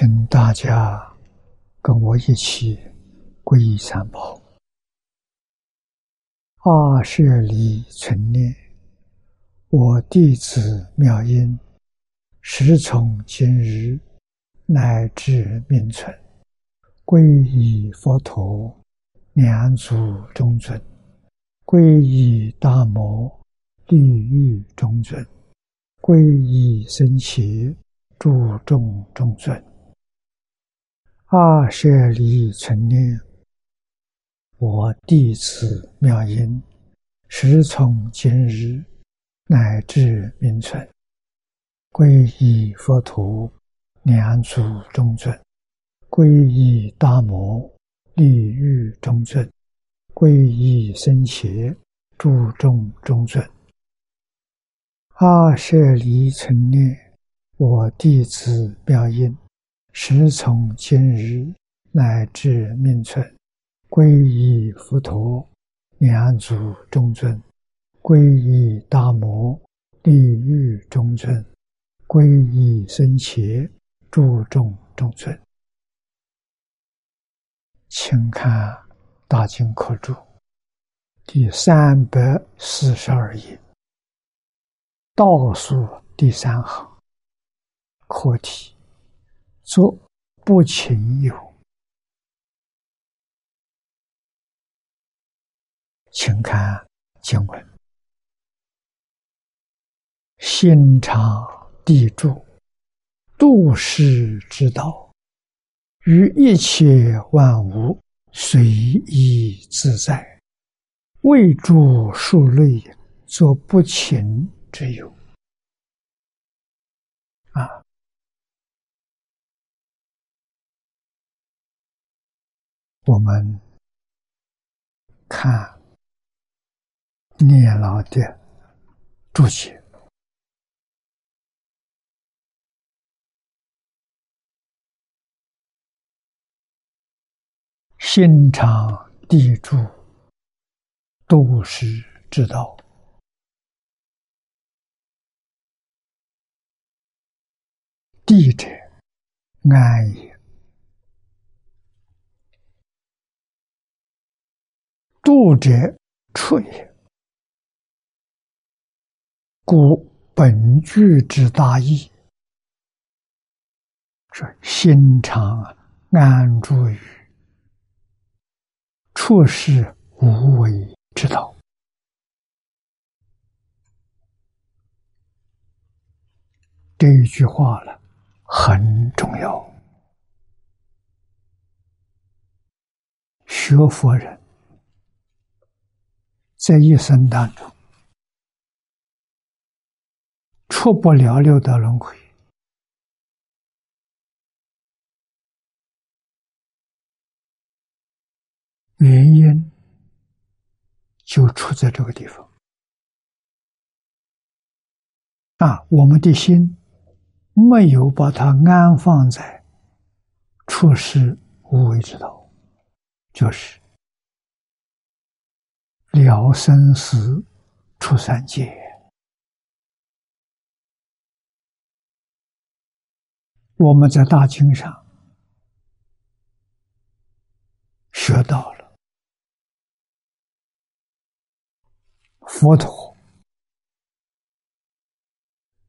请大家跟我一起皈依三宝。阿舍离存念，我弟子妙音，时从今日。乃至命存，皈依佛陀，两祖中尊；皈依大摩，地狱中尊；皈依僧伽，诸众中尊。阿舍离存念，我弟子妙音，时从今日乃至命存，皈依佛陀。两足中尊，皈依大摩利欲中尊，皈依僧伽诸众中尊。阿舍离存念，我弟子妙音，时从今日乃至命存，皈依佛陀两足中尊，皈依大摩地狱中尊，皈依僧伽。注重中尊，请看《大经科注》第三百四十二页倒数第三行课题：作不情有。请看经文：心肠地住。度世之道，于一切万物随意自在，未著数类，作不勤之有。啊，我们看念老的注解。心常地住，度世之道。地者，安也；度者，处也。故本句之大义，是心常安住于。处事无为之道，这一句话呢很重要。学佛人在一生当中出不了六道轮回。原因就出在这个地方啊！我们的心没有把它安放在处世无为之道，就是了生死、出三界。我们在大经上学到了。佛陀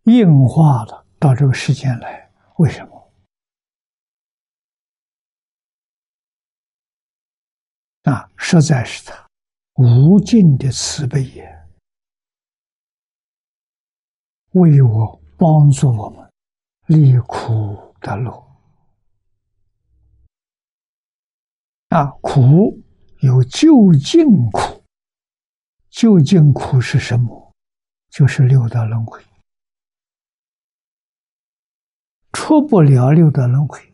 应化了到这个世间来，为什么？啊，实在是他无尽的慈悲也，为我帮助我们离苦得乐。啊，苦有究竟苦。究竟苦是什么？就是六道轮回，出不了六道轮回，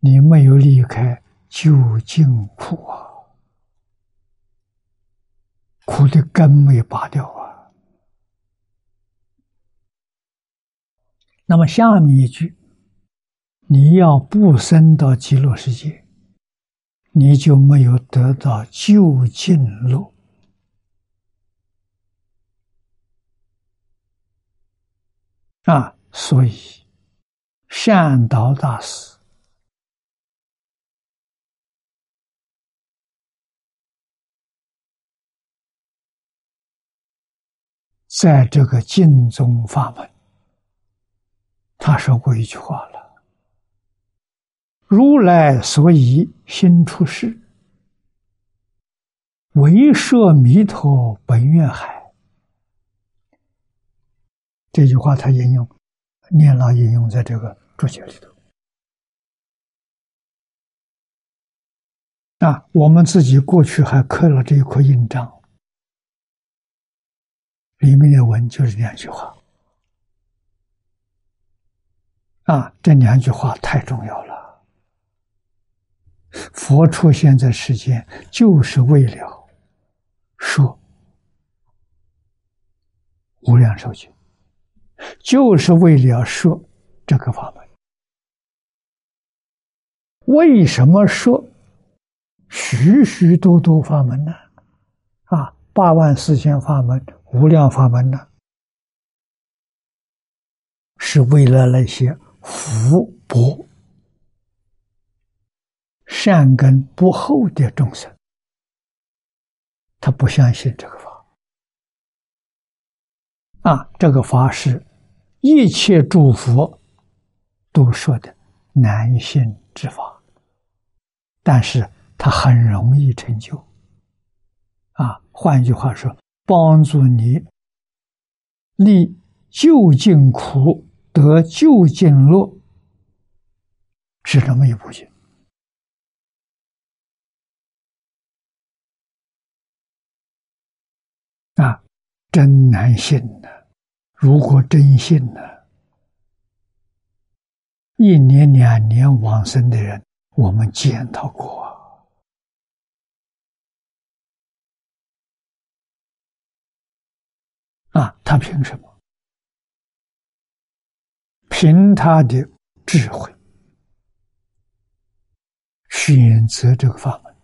你没有离开究竟苦啊，苦的根没拔掉啊。那么下面一句，你要不生到极乐世界，你就没有得到究竟路啊！所以，善导大师在这个净宗法门，他说过一句话了。如来所以心出世，为摄弥陀本愿海。这句话他引用，念老引用在这个注解里头。啊，我们自己过去还刻了这一块印章，里面的文就是两句话。啊，这两句话太重要了。佛出现在世间，就是为了说无量寿经，就是为了说这个法门。为什么说许许多多法门呢？啊，八万四千法门、无量法门呢？是为了那些福薄。善根不厚的众生，他不相信这个法啊！这个法是一切诸佛都说的难信之法，但是它很容易成就啊！换句话说，帮助你离究竟苦得究竟乐，是这么一部经。啊，真难信呢！如果真信呢，一年两年往生的人，我们见到过啊！他凭什么？凭他的智慧，选择这个法门。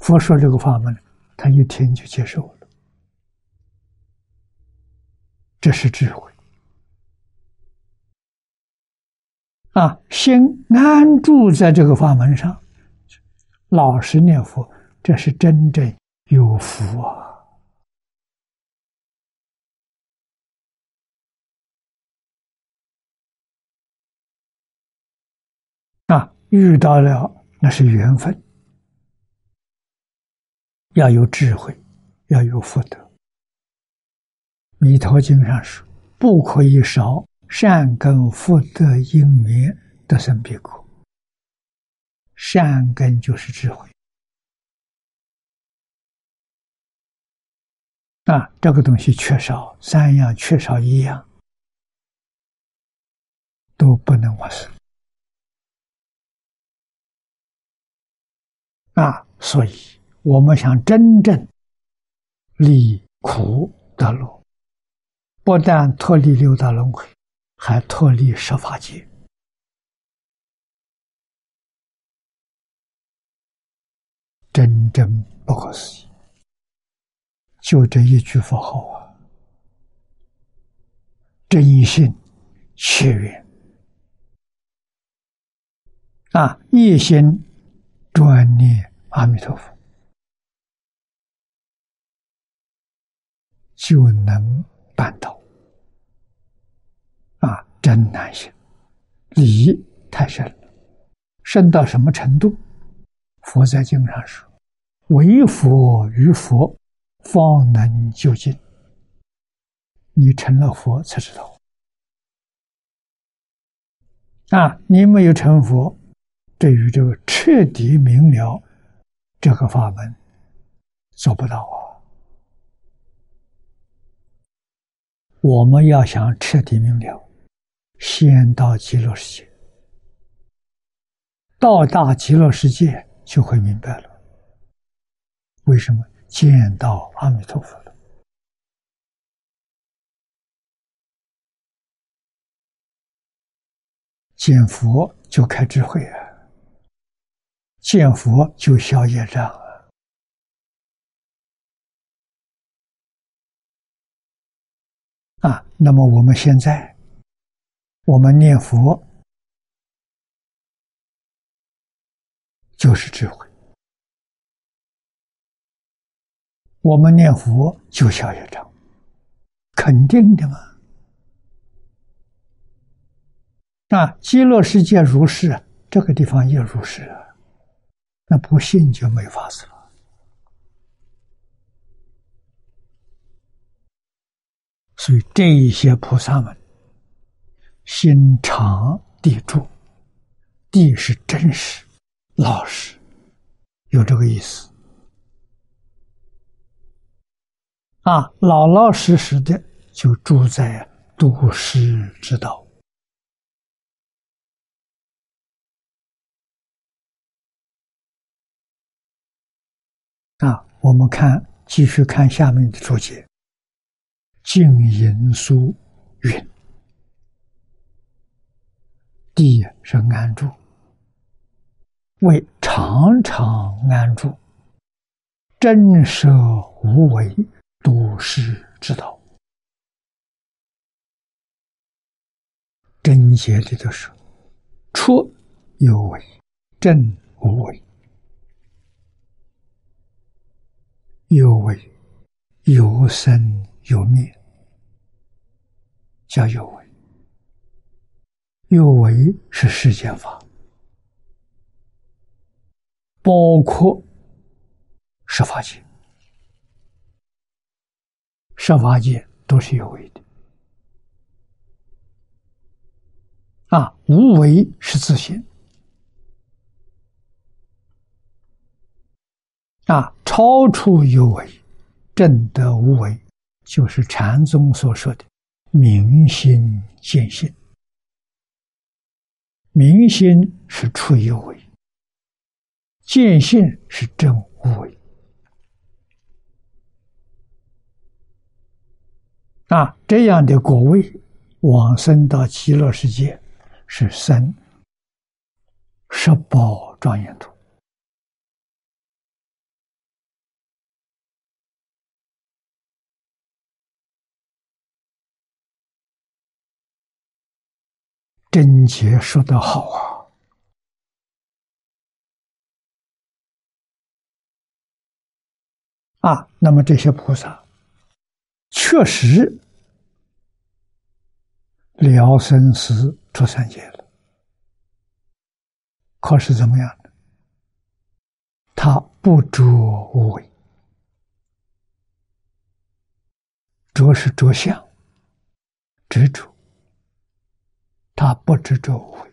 佛说这个法门。他一听就接受了，这是智慧啊！心安住在这个法门上，老实念佛，这是真正有福啊！遇到了那是缘分。要有智慧，要有福德。《弥陀经》上说：“不可以少善根福德因缘得生彼国。”善根就是智慧啊！这个东西缺少三样，缺少一样都不能往生啊！所以。我们想真正离苦得乐，不但脱离六道轮回，还脱离十法界。真正不可思议，就这一句佛号啊！真心切愿啊，一心专念阿弥陀佛。就能办到啊！真难行，理太深了，深到什么程度？佛在经上说：“唯佛于佛，方能究竟。”你成了佛才知道啊！你没有成佛，对于这个彻底明了这个法门，做不到啊。我们要想彻底明了，先到极乐世界，到达极乐世界就会明白了。为什么见到阿弥陀佛了？见佛就开智慧啊，见佛就消业障啊！啊，那么我们现在，我们念佛就是智慧，我们念佛就消业障，肯定的嘛。那，极乐世界如是，这个地方也如是啊。那不信就没法子了。所以这一些菩萨们，心常地住，地是真实、老实，有这个意思。啊，老老实实的就住在都师之道。啊，我们看，继续看下面的注解。静言书云：“地是安住，为常常安住，真舍无为，度世之道。”真解里头说：“出有为，正无为。”有为，有生有灭，叫有为。有为是世间法，包括十法界，十法界都是有为的。啊，无为是自信。啊，超出有为，正得无为，就是禅宗所说的明心见性。明心是出有为，见性是正无为。啊，这样的果位，往生到极乐世界，是生十宝庄严土。贞洁说得好啊！啊，那么这些菩萨确实了生死出三界了，可是怎么样呢？他不着无为，着是着相，执着。他不知周为，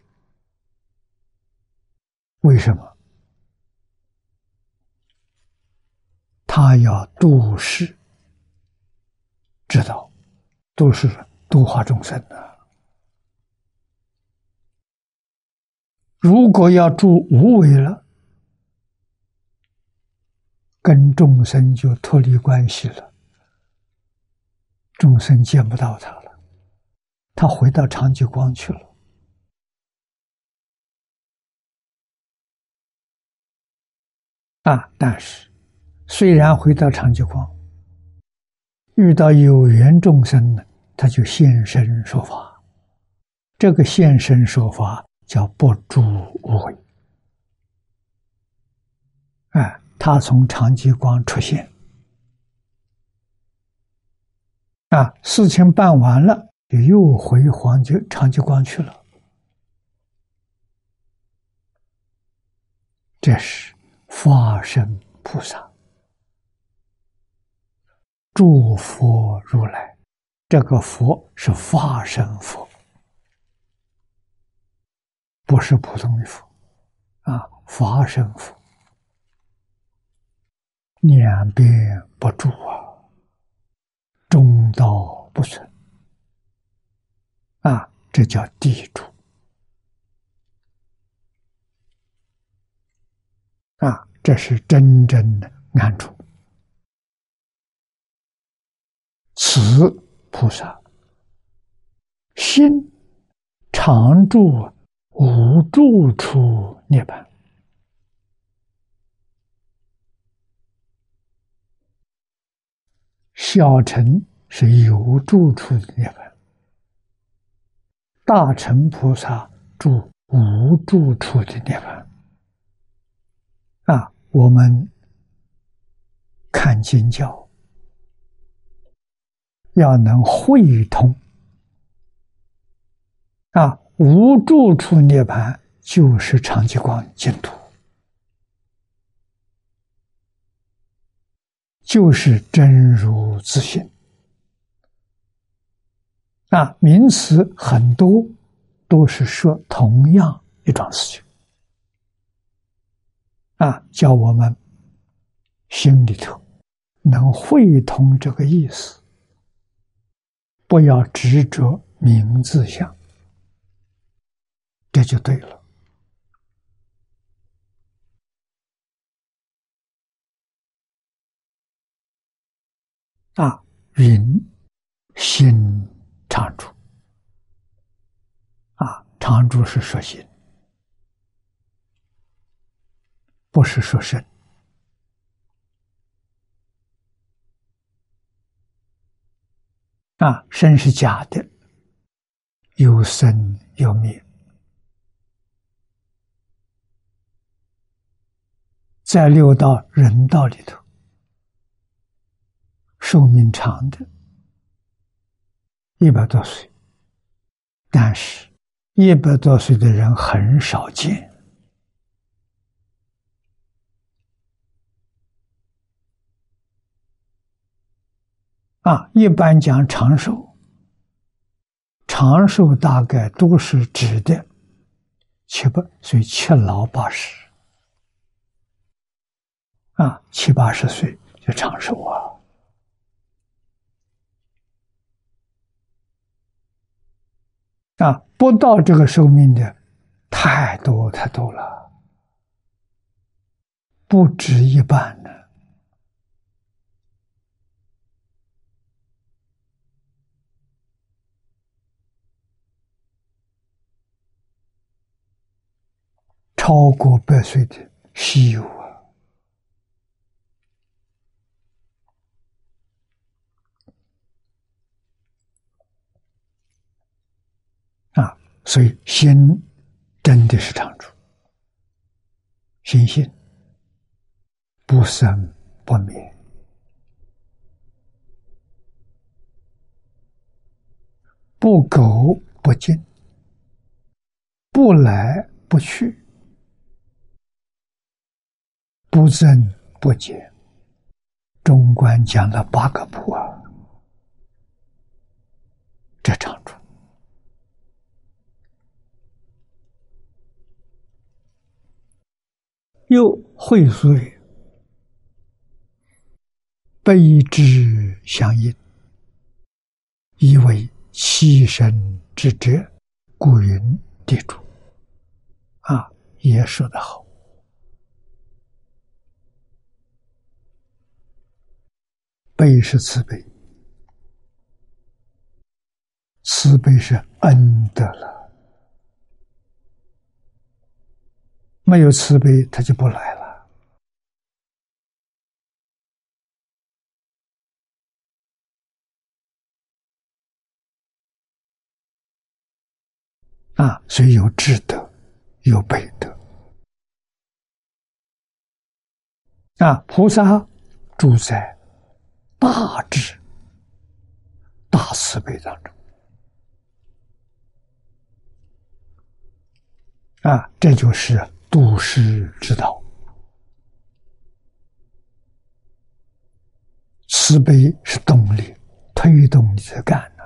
为什么？他要度世，知道都是度化众生的。如果要住无为了，跟众生就脱离关系了，众生见不到他了。他回到长吉光去了，啊！但是，虽然回到长吉光，遇到有缘众生呢，他就现身说法。这个现身说法叫不住无为。哎，他从长吉光出现，啊，事情办完了。就又回黄觉长吉光去了，这是化身菩萨，诸佛如来，这个佛是化身佛，不是普通的佛，啊，化身佛，两边不住啊，中道不存。啊，这叫地主。啊，这是真正的安住。此菩萨心常住无住处涅槃。小乘是有住处的涅槃，大乘菩萨住无住处的涅槃。啊，我们看经教要能会通。啊，无住处涅槃就是长吉光净土。就是真如自性啊，名词很多，都是说同样一桩事情啊，叫我们心里头能会通这个意思，不要执着名字相，这就对了。啊，云心常住。啊，常住是说心，不是说身。啊，身是假的，有生有灭，在六道人道里头。寿命长的，一百多岁，但是，一百多岁的人很少见。啊，一般讲长寿，长寿大概都是指的七八岁，七老八十。啊，七八十岁就长寿啊。啊，不到这个寿命的太多太多了，不止一半呢。超过百岁的稀有啊！所以，心真的是常住，心性不生不灭，不垢不净，不来不去，不增不减。中观讲了八个不啊，这常住。又会所以悲之相应，以为牺牲之者，故云地主。啊，也说得好。悲是慈悲，慈悲是恩德了。没有慈悲，他就不来了。啊，所以有智德，有悲德。啊，菩萨住在大智、大慈悲当中。啊，这就是。度世之道，慈悲是动力，推动你在干呢。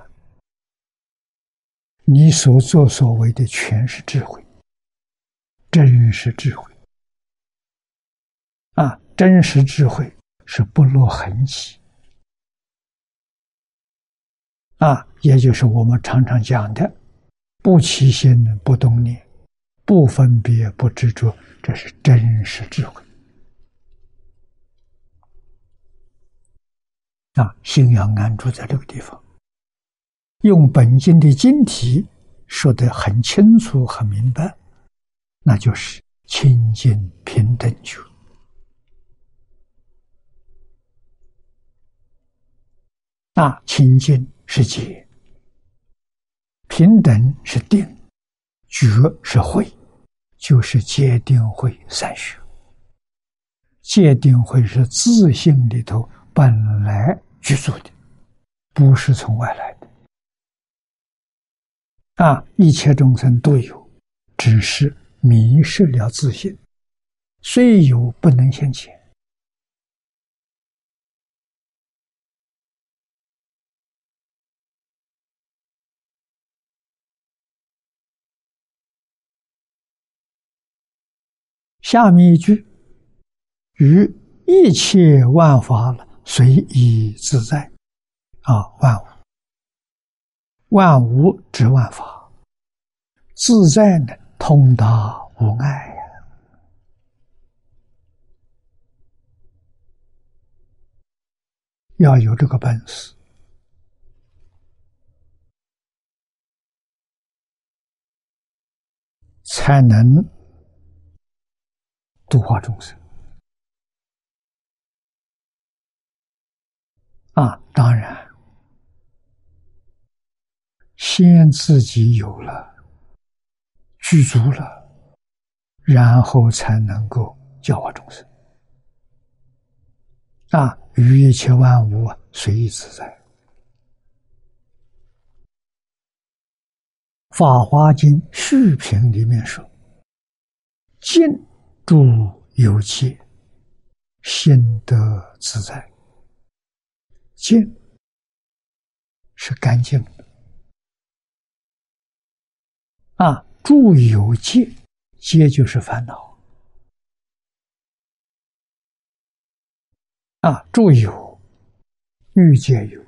你所作所为的全是智慧，真实智慧。啊，真实智慧是不落痕迹。啊，也就是我们常常讲的，不起心，不动念。不分别，不执着，这是真实智慧。啊，心要安住在这个地方，用本经的经题说得很清楚、很明白。那就是清净平等觉。那清净是解，平等是定，觉是慧，就是戒定慧三学。戒定慧是自性里头本来居住的，不是从外来的。啊，一切众生都有，只是迷失了自信，虽有不能现前。下面一句，与一切万法随意自在，啊，万物，万物之万法，自在呢，通达无碍呀，要有这个本事，才能。度化众生啊！当然，先自己有了具足了，然后才能够教化众生啊！与一切万物随意自在，《法华经·续品》里面说：“静。”住有戒，心得自在。净是干净的啊！住有戒，戒就是烦恼啊！住有欲界有，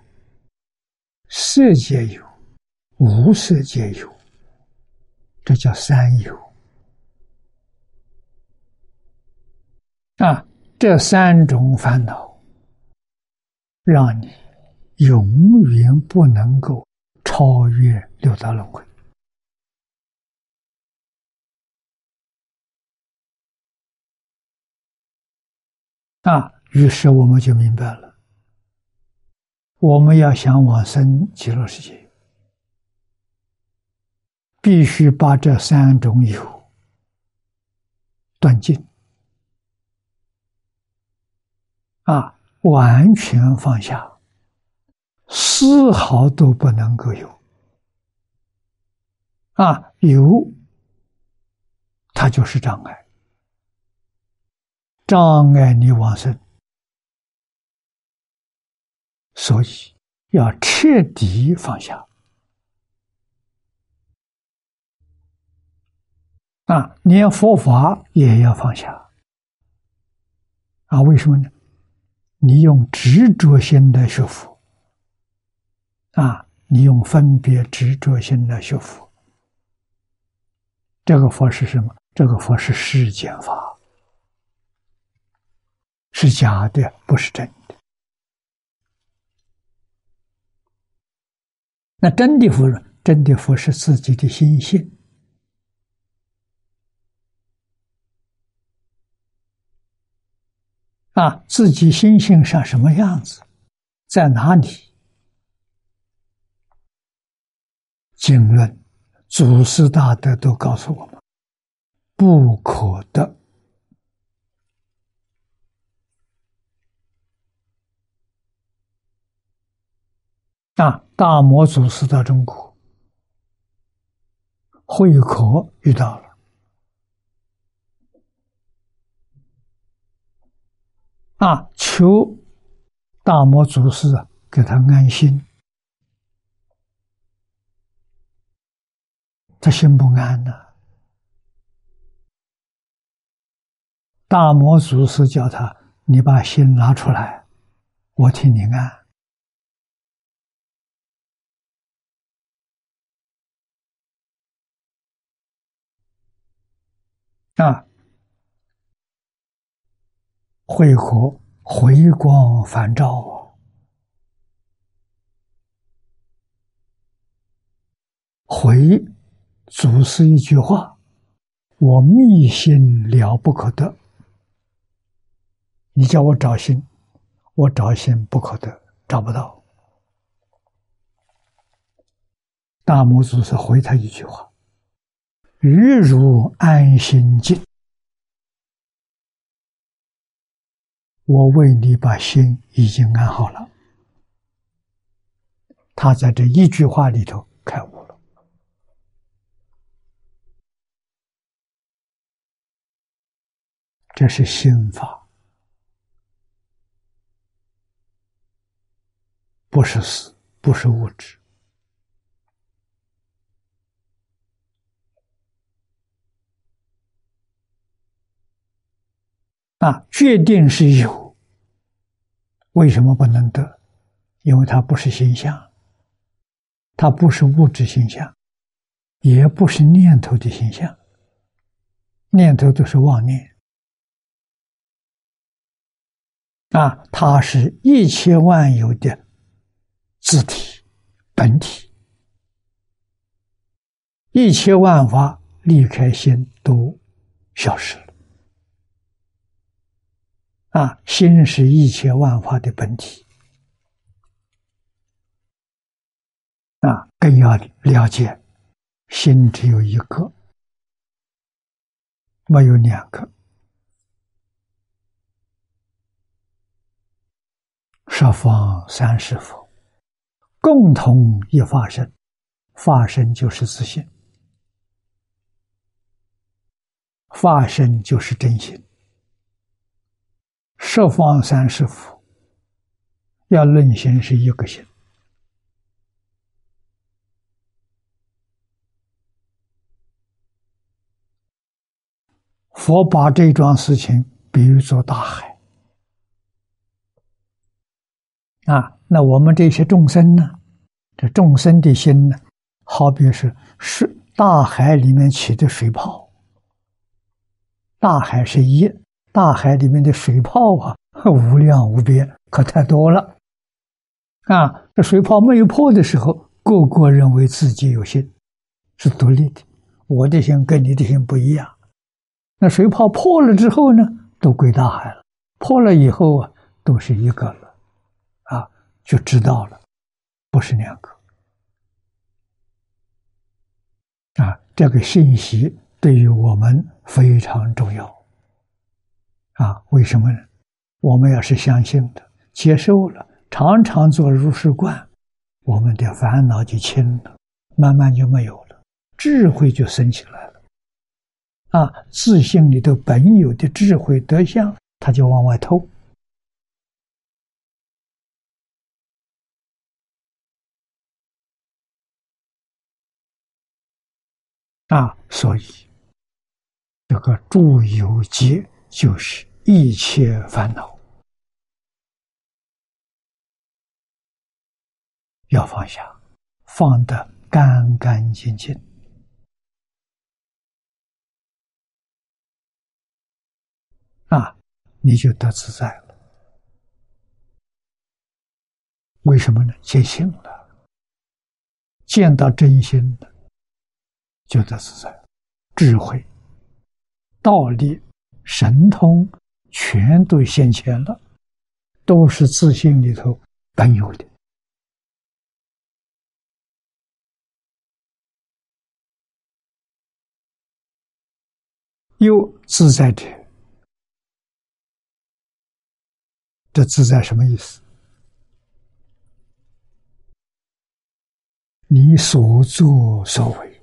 色界有，无色界有，这叫三有。啊，这三种烦恼，让你永远不能够超越六道轮回。啊，于是我们就明白了，我们要想往生极乐世界，必须把这三种有断尽。啊，完全放下，丝毫都不能够有。啊，有，它就是障碍，障碍你往生，所以要彻底放下。啊，连佛法也要放下。啊，为什么呢？你用执着心来学佛，啊，你用分别执着心来学佛，这个佛是什么？这个佛是世间法，是假的，不是真的。那真的佛，真的佛是自己的心性。啊，自己心性上什么样子，在哪里？经论、祖师大德都告诉我们，不可得。啊，大魔祖师到中国，慧可遇到了。啊！求大魔祖师啊给他安心，他心不安呐。大魔祖师叫他：“你把心拿出来，我替你安。”啊！慧可回光返照啊！回祖师一句话，我密心了不可得。你叫我找心，我找心不可得，找不到。大魔祖是回他一句话：“欲如安心静。”我为你把心已经安好了。他在这一句话里头开悟了，这是心法，不是死，不是物质。啊，决定是有，为什么不能得？因为它不是形象，它不是物质形象，也不是念头的形象。念头都是妄念。啊，它是一切万有的自体、本体，一切万法离开心都消失了。啊，心是一切万法的本体。啊，更要了解，心只有一个，没有两个。十方三世佛，共同一发生，发生就是自信，发生就是真心。十方三世佛要论心是一个心，佛把这桩事情比喻作大海啊，那我们这些众生呢？这众生的心呢，好比是是大海里面起的水泡，大海是一。大海里面的水泡啊，无量无边，可太多了啊！这水泡没有破的时候，个个认为自己有心，是独立的。我的心跟你的心不一样。那水泡破了之后呢，都归大海了。破了以后啊，都是一个了，啊，就知道了，不是两个。啊，这个信息对于我们非常重要。啊，为什么呢？我们要是相信的、接受了，常常做如是观，我们的烦恼就轻了，慢慢就没有了，智慧就升起来了。啊，自信里头本有的智慧德相，它就往外透。啊，所以这个诸有界就是。一切烦恼要放下，放得干干净净啊，你就得自在了。为什么呢？见性了，见到真心的，就得自在，智慧、道理、神通。全都现前了，都是自信里头本有的，又自在者。这自在什么意思？你所作所为，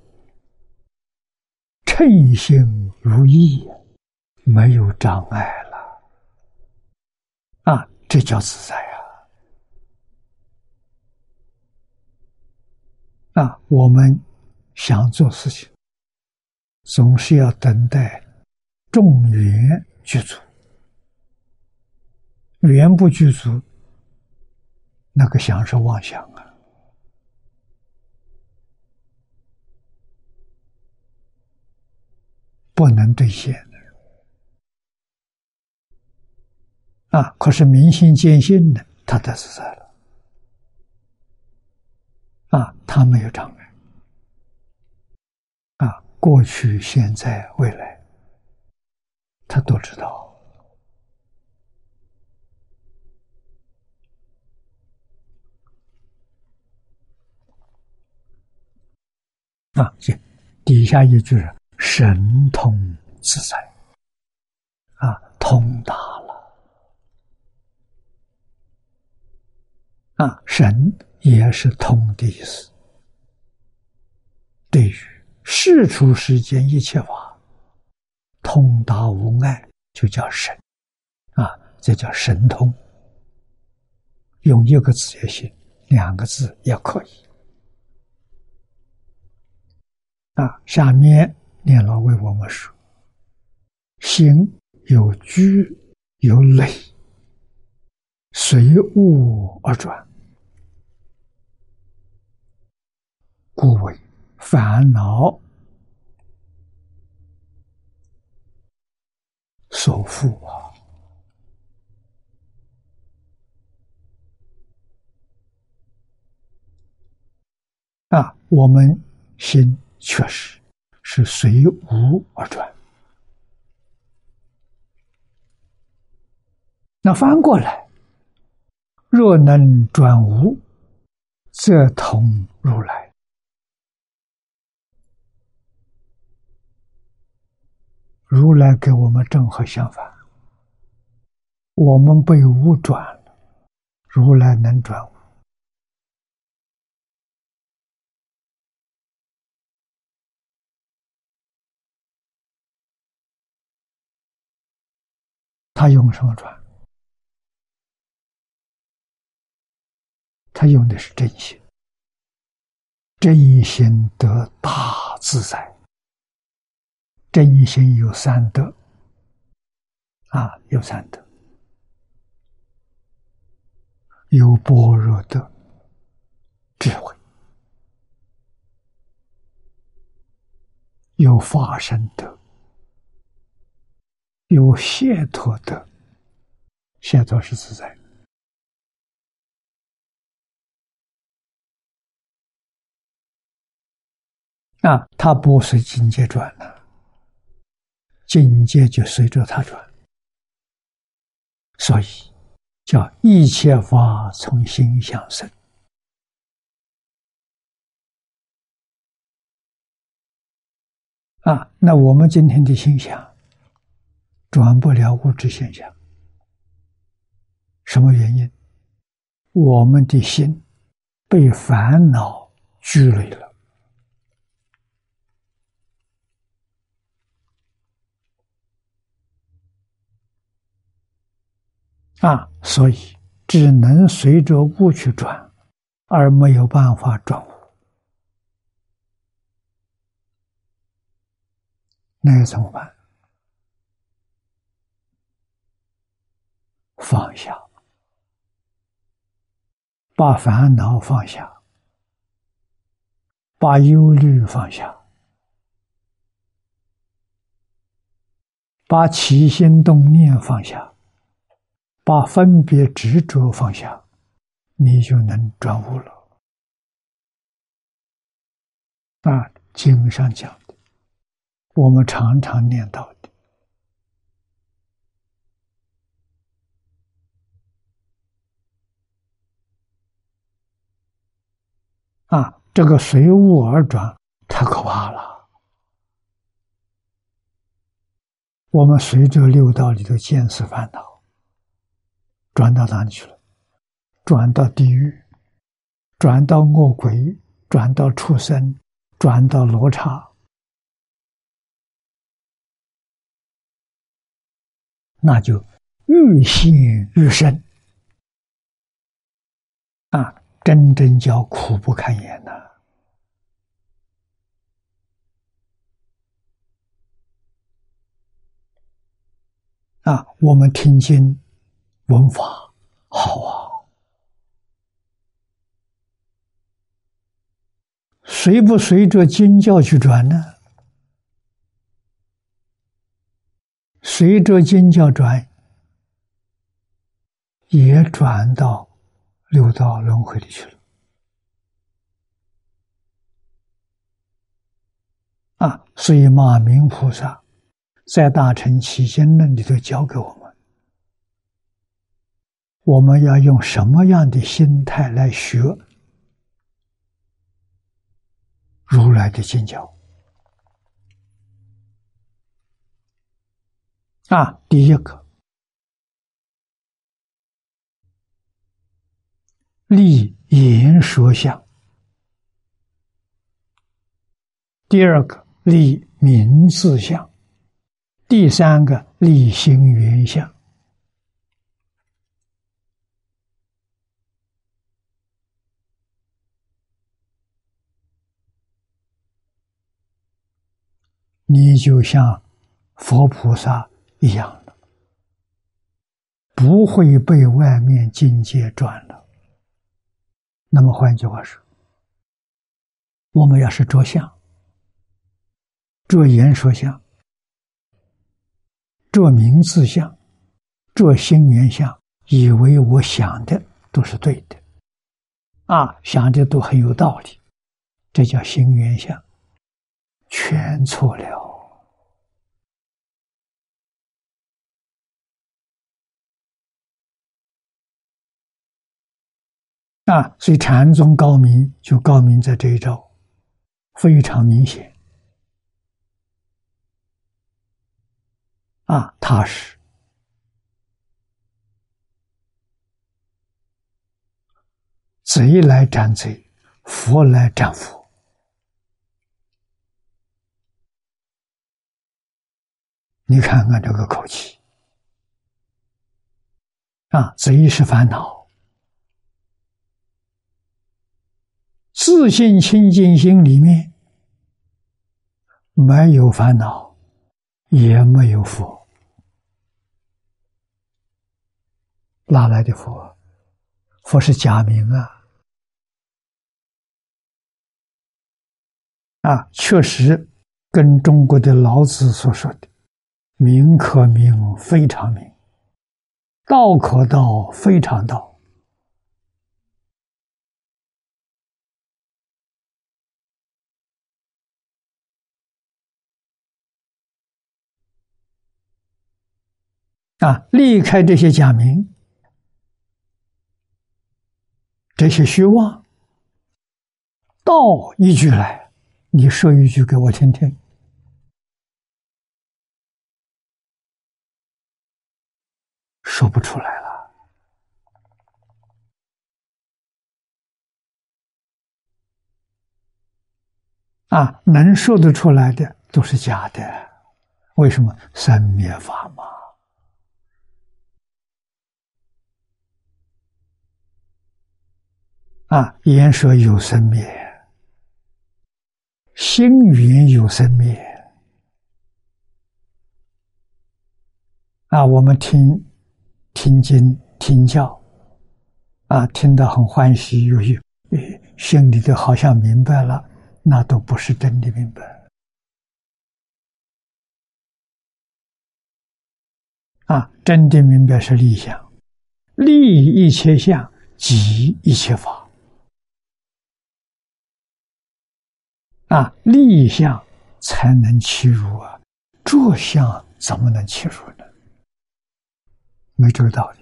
称心如意，没有障碍了。啊，这叫自在啊！啊，我们想做事情，总是要等待众缘具足，缘不具足，那个想是妄想啊，不能兑现。啊！可是明心见性的，他得自在了。啊，他没有障碍。啊，过去、现在、未来，他都知道。啊，这底下一句是“神通自在”，啊，通达了。啊，神也是通的意思。对于世出世间一切法，通达无碍，就叫神。啊，这叫神通。用一个字也行，两个字也可以。啊，下面念老为我们说：行有居有累，随物而转，故为烦恼所缚啊！啊，我们心。确实是随无而转。那翻过来，若能转无，则同如来。如来给我们正好相反，我们被无转了，如来能转无。他用什么转？他用的是真心，真心得大自在。真心有三德，啊，有三德，有般若的智慧，有法身德。有解脱的，解脱是自在。啊，它不随境界转了，境界就随着它转，所以叫一切法从心想生。啊，那我们今天的心想。转不了物质现象，什么原因？我们的心被烦恼拘累了啊，所以只能随着物去转，而没有办法转物，那要怎么办？放下，把烦恼放下，把忧虑放下，把起心动念放下，把分别执着放下，你就能转悟了。啊，经上讲的，我们常常念到的。啊，这个随物而转太可怕了。我们随着六道里的见识烦恼，转到哪里去了？转到地狱，转到恶鬼，转到畜生，转到罗刹，那就愈陷愈深啊！真正叫苦不堪言呐！啊，我们听经文法好啊，随不随着经教去转呢？随着经教转，也转到。六道轮回里去了啊！所以马明菩萨在《大乘起心论》里头教给我们：我们要用什么样的心态来学如来的经教？啊，第一个，立言说相；第二个，立名字相；第三个，立心缘相。你就像佛菩萨。一样的，不会被外面境界转了。那么换句话说，我们要是着相、着言说相、着名字相、着心缘相，以为我想的都是对的，啊，想的都很有道理，这叫心缘相，全错了。啊，所以禅宗高明就高明在这一招，非常明显。啊，踏实，贼来斩贼，佛来斩佛。你看看这个口气，啊，贼是烦恼。自信清净心里面没有烦恼，也没有佛，哪来的佛？佛是假名啊！啊，确实跟中国的老子所说的“名可名，非常名；道可道，非常道”。啊！离开这些假名，这些虚妄，道一句来，你说一句给我听听，说不出来了。啊，能说得出来的都是假的，为什么？三灭法嘛。啊，言说有生灭，心语有生灭。啊，我们听听经听教，啊，听得很欢喜，有有，心里头好像明白了，那都不是真的明白。啊，真的明白是立相，立一切相，即一切法。啊，立相才能欺辱啊，着相怎么能欺辱呢？没这个道理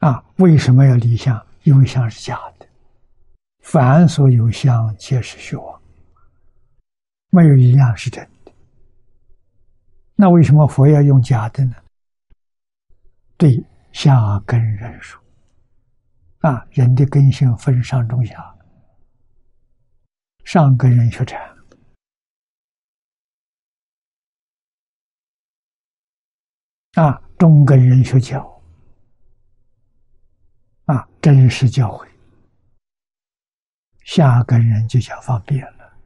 啊！啊，为什么要立相？因为相是假的，凡所有相，皆是虚妄，没有一样是真的。那为什么佛要用假的呢？对下根人说。啊，人的根性分上中下，上根人学禅，啊，中根人学教，啊，真实教诲，下根人就想方便了，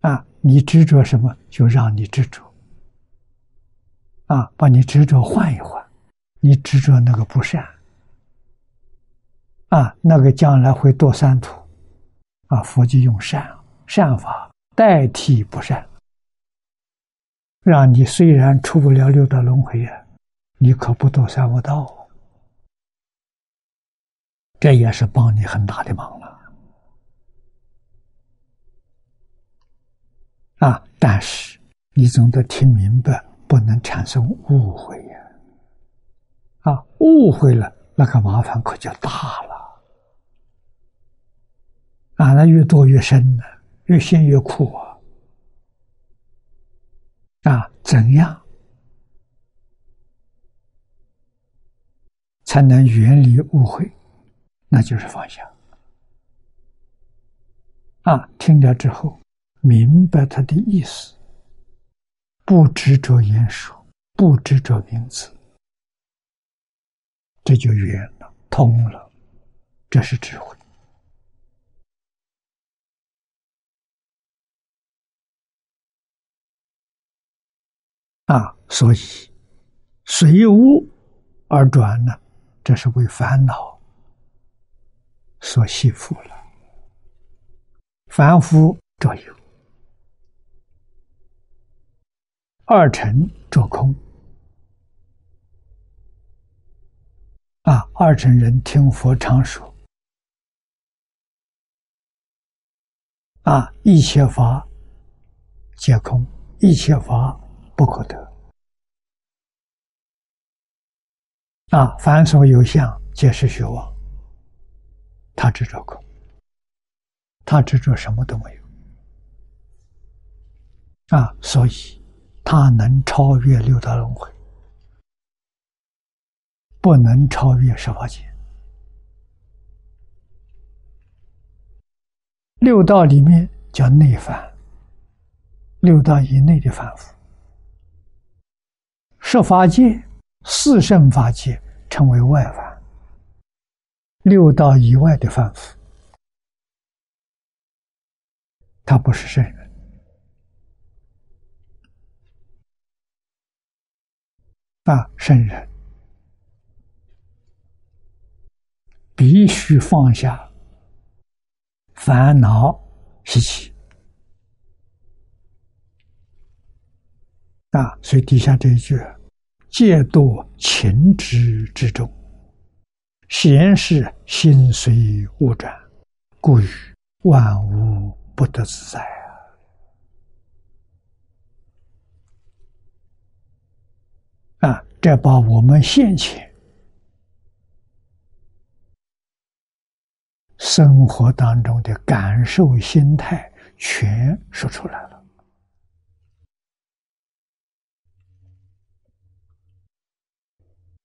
啊，你执着什么，就让你执着，啊，把你执着换一换，你执着那个不善。啊，那个将来会堕三途，啊，佛就用善善法代替不善。让你虽然出不了六道轮回啊，你可不堕三无道。这也是帮你很大的忙了。啊，但是你总得听明白，不能产生误会呀。啊，误会了，那可麻烦可就大了。啊，那越多越深呢，越陷越苦啊！啊，怎样才能远离误会？那就是放下。啊，听了之后。明白他的意思，不执着言说，不执着名字，这就圆了，通了，这是智慧啊！所以随物而转呢，这是为烦恼所系缚了，凡夫着有。二乘着空啊！二乘人听佛常说啊，一切法皆空，一切法不可得啊！凡所有相，皆是虚妄。他执着空，他执着什么都没有啊！所以。他能超越六道轮回，不能超越十法界。六道里面叫内凡，六道以内的凡夫；十法界、四圣法界称为外凡，六道以外的凡夫，他不是圣人。啊，圣人必须放下烦恼习气啊！所以底下这一句：“戒堕情之之中，闲事心随物转，故与万物不得自在。”啊，这把我们现前生活当中的感受心态全说出来了。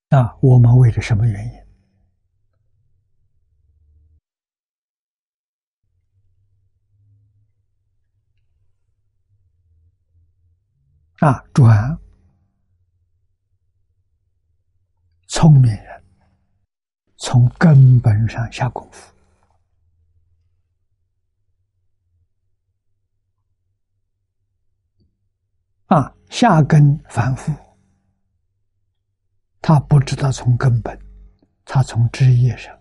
啊，我们为了什么原因？啊，转。聪明人从根本上下功夫啊，下根反复，他不知道从根本，他从枝叶上，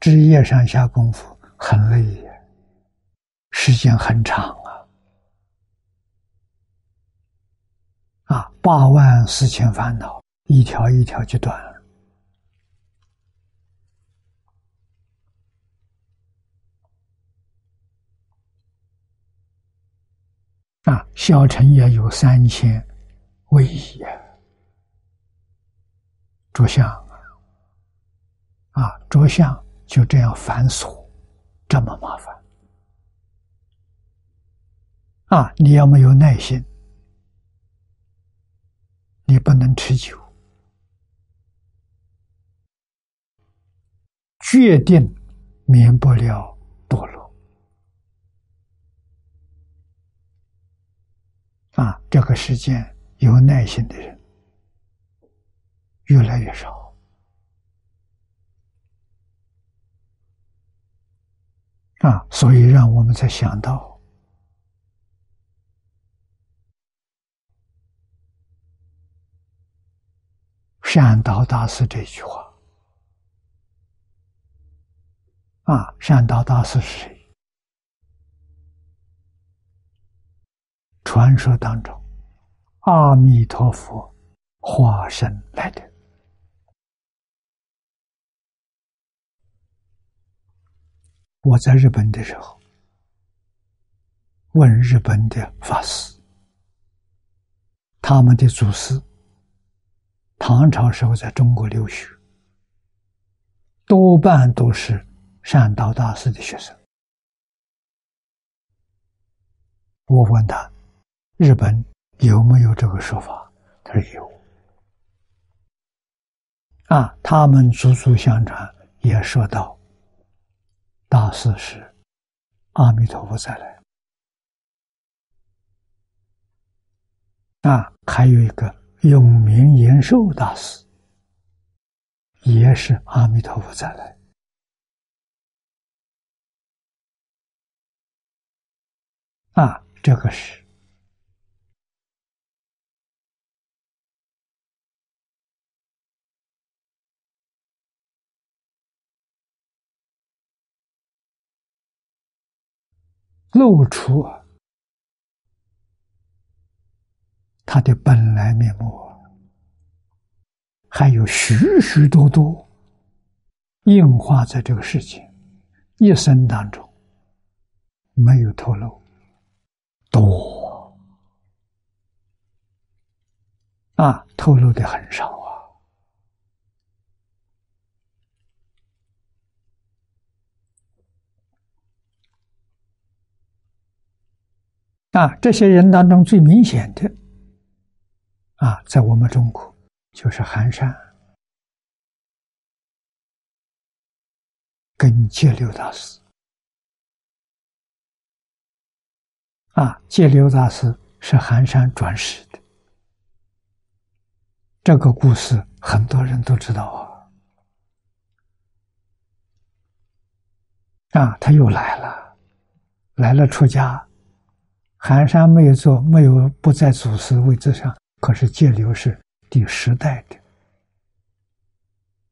枝叶上下功夫很累呀，时间很长。啊，啊八万四千烦恼，一条一条就断了。啊，小乘也有三千位移啊，着相啊，啊，着相就这样繁琐，这么麻烦啊！你要没有耐心。你不能持久，决定免不了堕落啊！这个世间有耐心的人越来越少啊，所以让我们才想到。善导大师这句话啊，善导大师是谁？传说当中，阿弥陀佛化身来的。我在日本的时候，问日本的法师，他们的祖师唐朝时候在中国留学，多半都是善导大师的学生。我问他，日本有没有这个说法？他说有。啊，他们祖祖相传也说到，大师是阿弥陀佛再来。啊，还有一个永明延寿大师，也是阿弥陀佛再来。啊，这个是。露出他的本来面目，还有许许多多硬化在这个世界一生当中没有透露多啊，透露的很少。啊，啊这些人当中最明显的，啊，在我们中国就是寒山跟戒流大师。啊，戒流大师是寒山转世的，这个故事很多人都知道啊。啊，他又来了，来了出家。寒山没有做，没有不在祖师位置上，可是戒流是第十代的，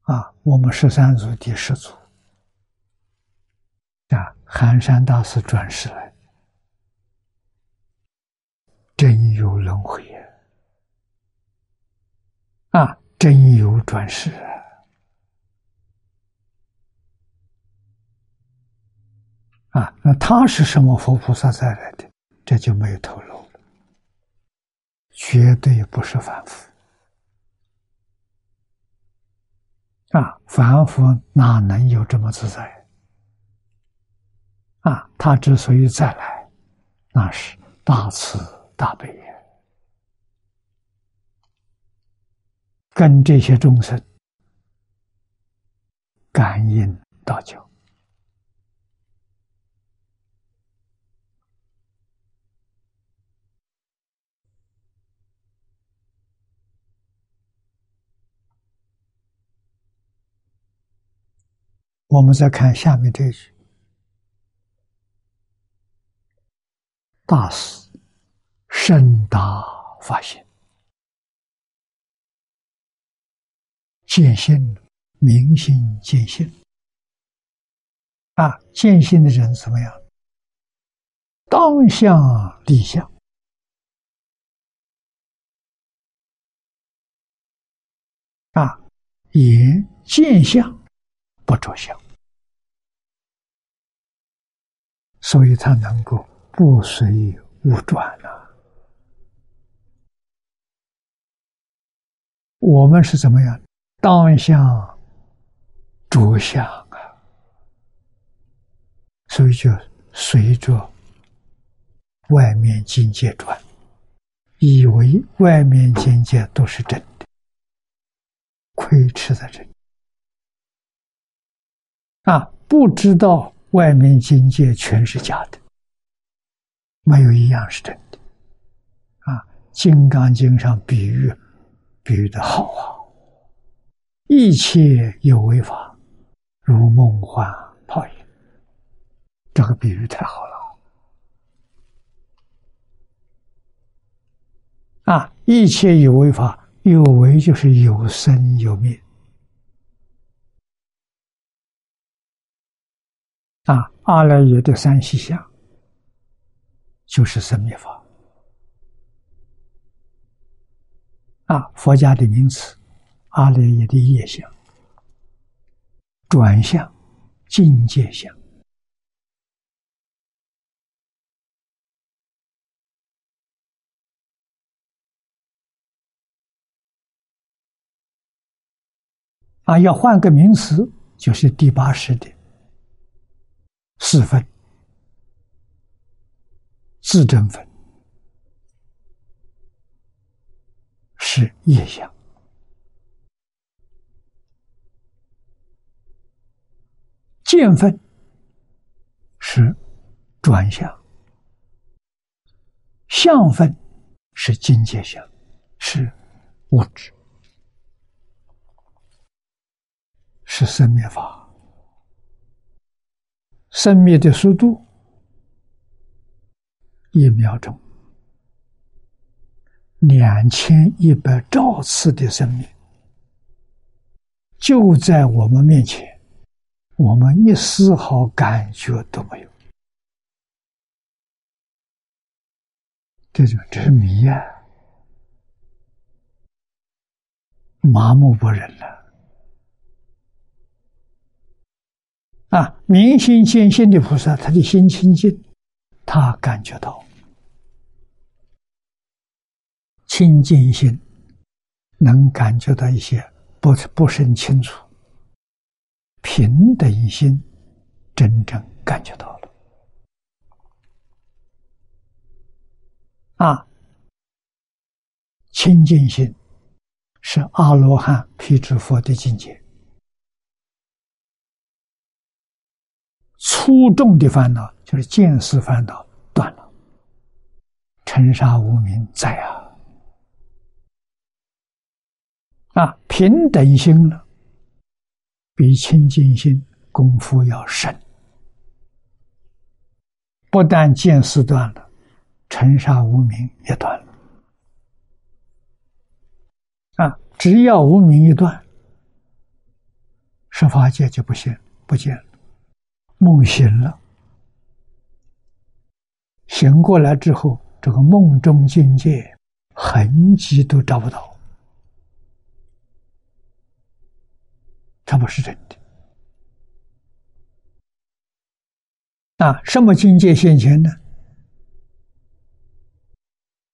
啊，我们十三祖第十祖，啊，寒山大师转世来，真有轮回。啊，真有转世。啊，啊，那他是什么佛菩萨再来的？这就没有透露了，绝对不是凡夫啊！凡夫哪能有这么自在啊？他之所以再来，那是大慈大悲也，跟这些众生感应道交。我们再看下面这句：“大师深大发现，见性明心见性啊！见性的人怎么样？当下立相啊！眼见相。”不着相，所以他能够不随物转了。我们是怎么样？当下着相啊，所以就随着外面境界转，以为外面境界都是真的，亏吃在这里。啊，不知道外面境界全是假的，没有一样是真的。啊，《金刚经》上比喻，比喻的好啊！一切有为法，如梦幻泡影。这个比喻太好了。啊，一切有为法，有为就是有生有灭。阿赖耶的三细相就是神秘法啊，佛家的名词，阿赖耶的业相、转向、境界相。啊，要换个名词，就是第八识的四分：自证分是业相，见分是转向，相分是境界相，是物质。是生灭法，生灭的速度一秒钟两千一百兆次的生命就在我们面前，我们一丝毫感觉都没有，这就痴迷呀，麻木不仁了。啊，明心见性的菩萨，他的心清净，他感觉到清净心，能感觉到一些不不甚清楚，平等心真正感觉到了。啊，清净心是阿罗汉辟支佛的境界。粗重的烦恼就是见思烦恼断了，尘沙无名在啊！啊，平等心呢，比清净心功夫要深。不但见思断了，尘沙无名也断了。啊，只要无名一断，十法界就不现不见了。梦醒了，醒过来之后，这个梦中境界痕迹都找不到，它不是真的。啊，什么境界现前呢？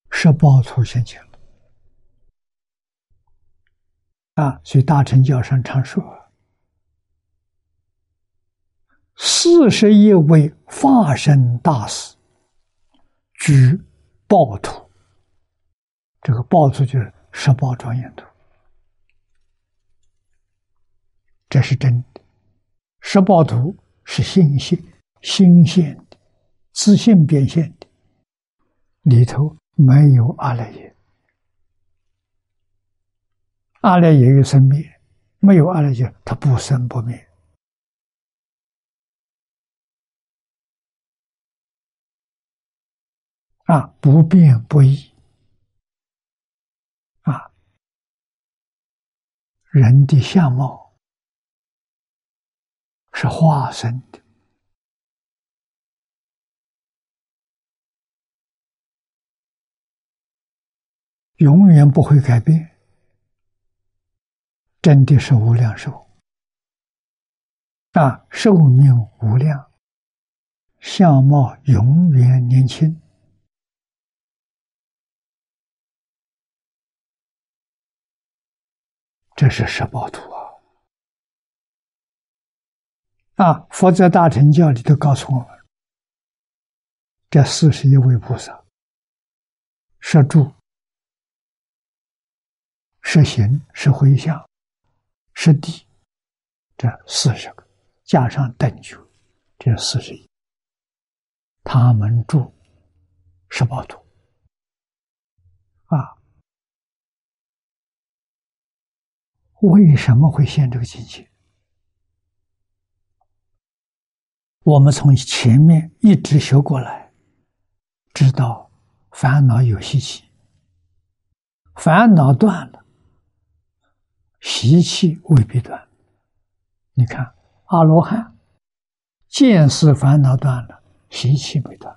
是报图现前了。啊，所以大乘教上常说。四十一位化身大师举报图，这个报图就是十报庄严图，这是真的。十报图是心现、心现的，自信变现的，里头没有阿赖耶，阿赖耶有生灭，没有阿赖耶，它不生不灭。啊，不变不异。啊，人的相貌是化身的，永远不会改变。真的是无量寿，啊，寿命无量，相貌永远年轻。这是十报图啊！啊，佛在大乘教里头告诉我们，这四十一位菩萨，是住、是行、是回向、是地，这四十个加上等觉，这四十一，他们住十报图啊。为什么会现这个境界？我们从前面一直学过来，知道烦恼有习气，烦恼断了，习气未必断。你看阿罗汉，见识烦恼断了，习气没断。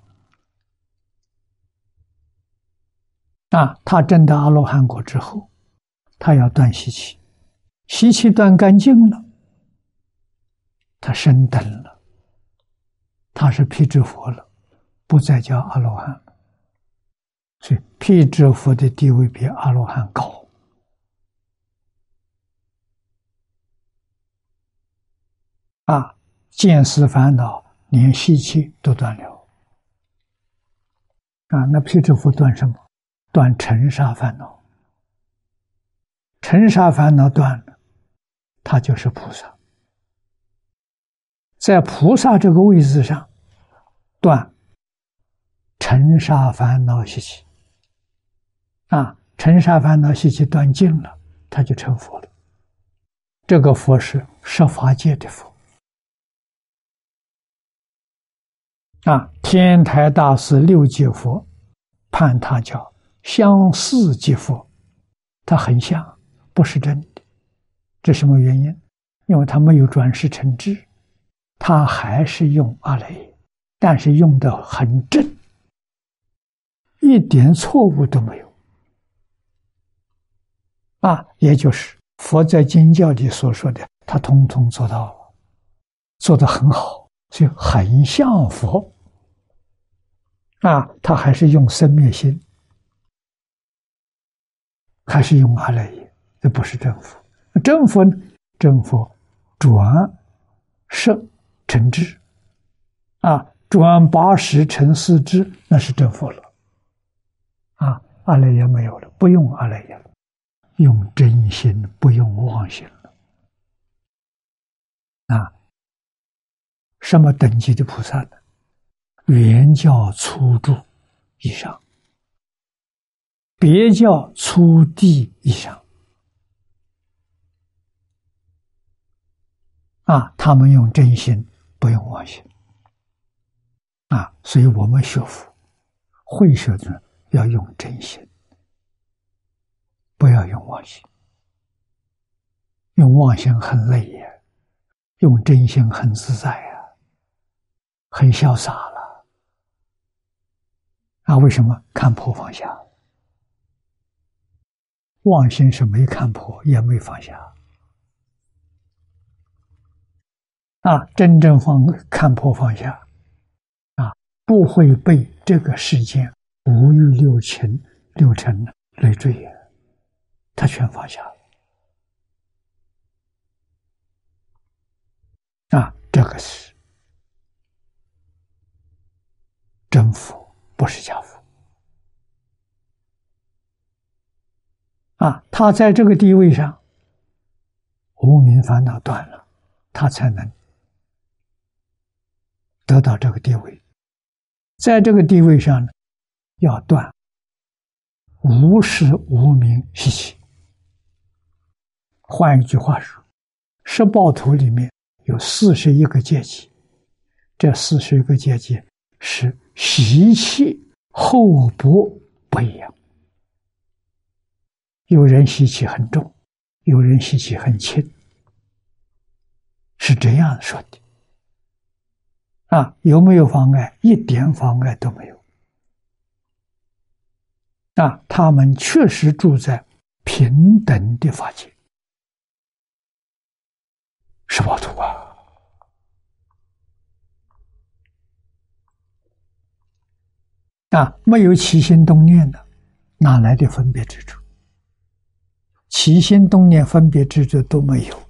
啊，他证得阿罗汉果之后，他要断习气。习气断干净了，他升等了，他是辟支佛了，不再叫阿罗汉了。所以辟支佛的地位比阿罗汉高。啊，见思烦恼连习气都断了。啊，那辟支佛断什么？断尘沙烦恼。尘沙烦恼断了，他就是菩萨。在菩萨这个位置上，断尘沙烦恼习气。啊，尘沙烦恼习气断尽了，他就成佛了。这个佛是十法界的佛。啊，天台大师六界佛，判他叫相似即佛，他很像，不是真的。这什么原因？因为他没有转世成智，他还是用阿赖耶，但是用的很正，一点错误都没有。啊，也就是佛在经教里所说的，他通通做到了，做的很好，所以很像佛。啊，他还是用生灭心，还是用阿赖耶，这不是正佛。真佛呢？真佛转色成智，啊，转八十成四智，那是真佛了。啊，阿赖耶没有了，不用阿赖耶了。用真心，不用妄心了。啊，什么等级的菩萨呢？原教初住以上，别教初地以上。啊，他们用真心，不用妄心。啊，所以我们学佛，会学的要用真心。不要用妄心，用妄心很累呀，用真心很自在呀，很潇洒了。啊，为什么看破放下？妄心是没看破，也没放下。啊，真正放看破放下，啊，不会被这个世间五欲六尘六尘累赘呀。他全放下了啊！这个是真佛，不是假佛啊！他在这个地位上，无名烦恼断了，他才能得到这个地位。在这个地位上呢，要断无始无名习气。换一句话说，十报图里面有四十一个阶级，这四十一个阶级是习气厚薄不一样，有人习气很重，有人习气很轻，是这样说的。啊，有没有妨碍？一点妨碍都没有。啊，他们确实住在平等的法界。十八图啊！啊，没有起心动念的，哪来的分别之处？起心动念、分别之处都没有，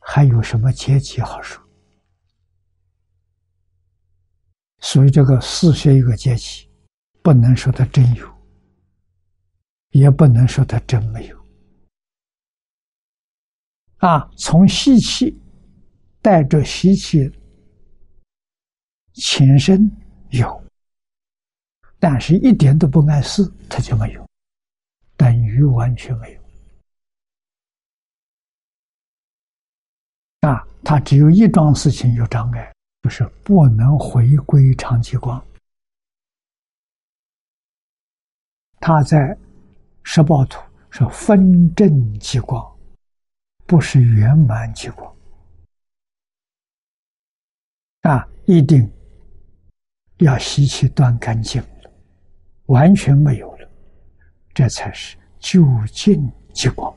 还有什么阶级好说？所以这个四十一个阶级，不能说它真有，也不能说它真没有。啊，从吸气。带着吸气前身有，但是一点都不碍事，他就没有，等于完全没有。啊，他只有一桩事情有障碍，就是不能回归长期光。他在十报图是分正极光，不是圆满极光。啊，一定要吸气断干净了，完全没有了，这才是究竟极光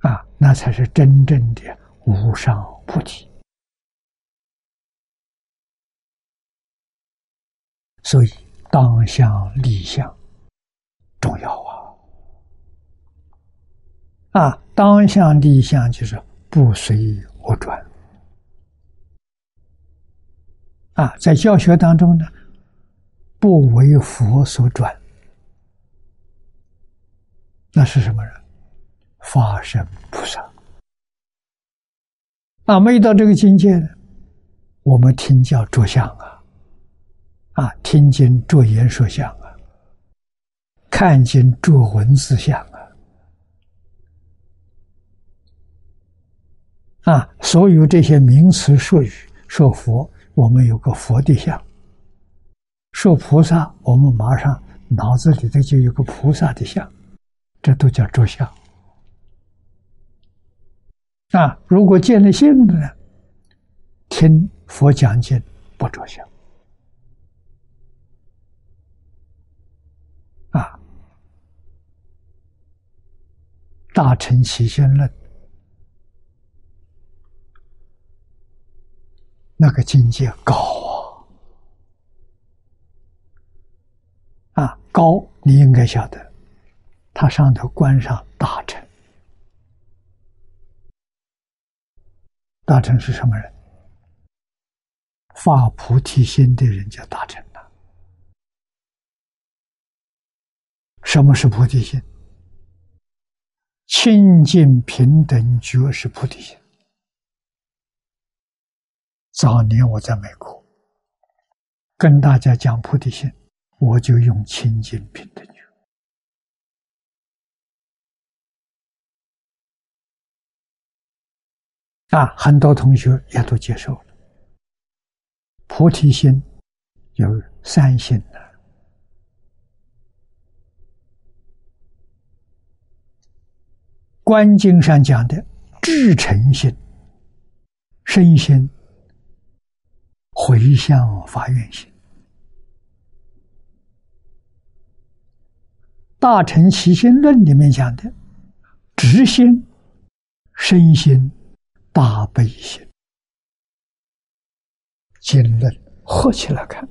啊，那才是真正的无上菩提。所以，当相立相重要啊！啊，当相立相就是不随我转。啊，在教学当中呢，不为佛所转，那是什么人？法身菩萨。啊，没到这个境界呢，我们听教着相啊，啊，听经着言说相啊，看经着文字相啊，啊，所有这些名词术语说佛。我们有个佛的像，说菩萨，我们马上脑子里头就有个菩萨的像，这都叫着相。啊，如果见了性的呢，听佛讲经不着相。啊，大乘起先论。那个境界高啊！啊，高！你应该晓得，他上头关上大臣。大臣是什么人？发菩提心的人叫大臣呐。什么是菩提心？清净平等觉是菩提心。早年我在美国，跟大家讲菩提心，我就用清净平等啊，很多同学也都接受了。菩提心有三心的，观经上讲的至诚心、身心。回向发愿心，《大乘起心论》里面讲的直心、身心、大悲心，经论合起来看，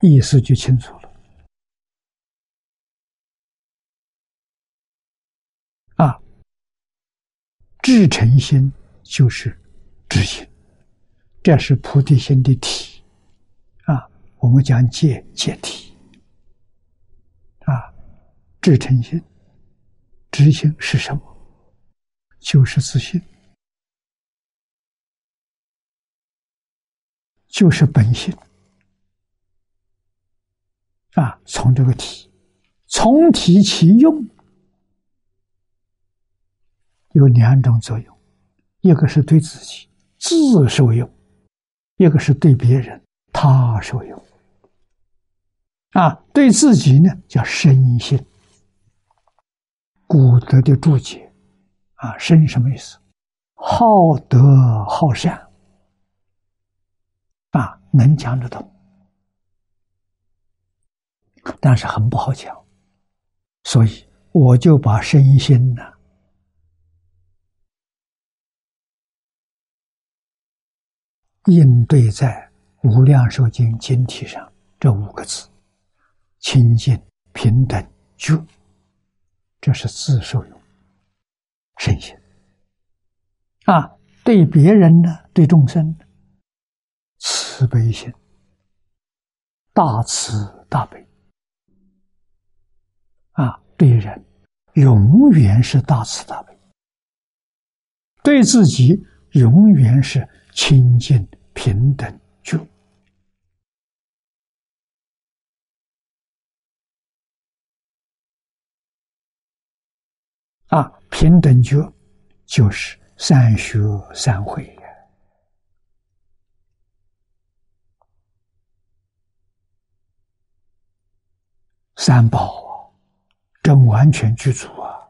意思就清楚了。啊，至诚心就是知心。这是菩提心的体，啊，我们讲戒戒体，啊，至诚心、知心是什么？就是自信，就是本性，啊，从这个体，从体起用，有两种作用，一个是对自己自受用。一个是对别人，他受用啊；对自己呢，叫身心。古德的注解啊，身什么意思？好德好善啊，能讲得通，但是很不好讲，所以我就把身心呢。应对在《无量寿经》经体上这五个字：清净、平等、觉，这是自受用身心。啊，对别人呢，对众生，慈悲心，大慈大悲。啊，对人永远是大慈大悲，对自己永远是清净。平等觉啊，平等觉就是三学三会呀，三宝啊，真完全具足啊，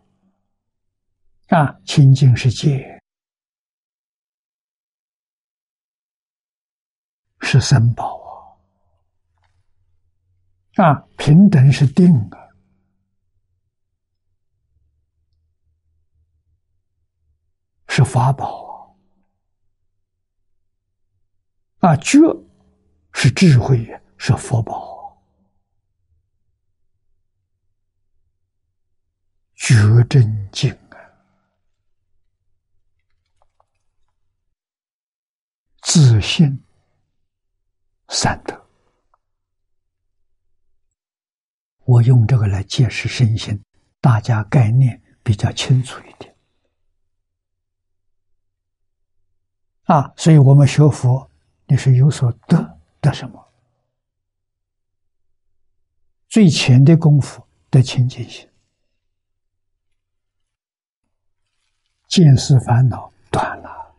啊，清净是戒。是三宝啊！啊，平等是定啊，是法宝啊！啊，觉是智慧，是佛宝啊！觉真经啊，自信三德，我用这个来解释身心，大家概念比较清楚一点。啊，所以我们学佛，你是有所得，得什么？最浅的功夫得清净心，见思烦恼断了，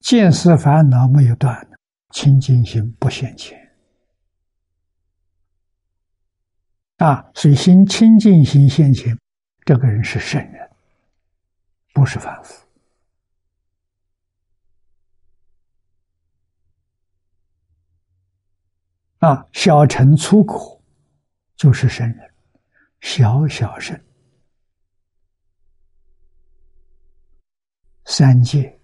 见思烦恼没有断，清净心不现前。啊，所以心清净心现前，这个人是圣人，不是凡夫。啊，小乘粗苦就是圣人，小小圣，三界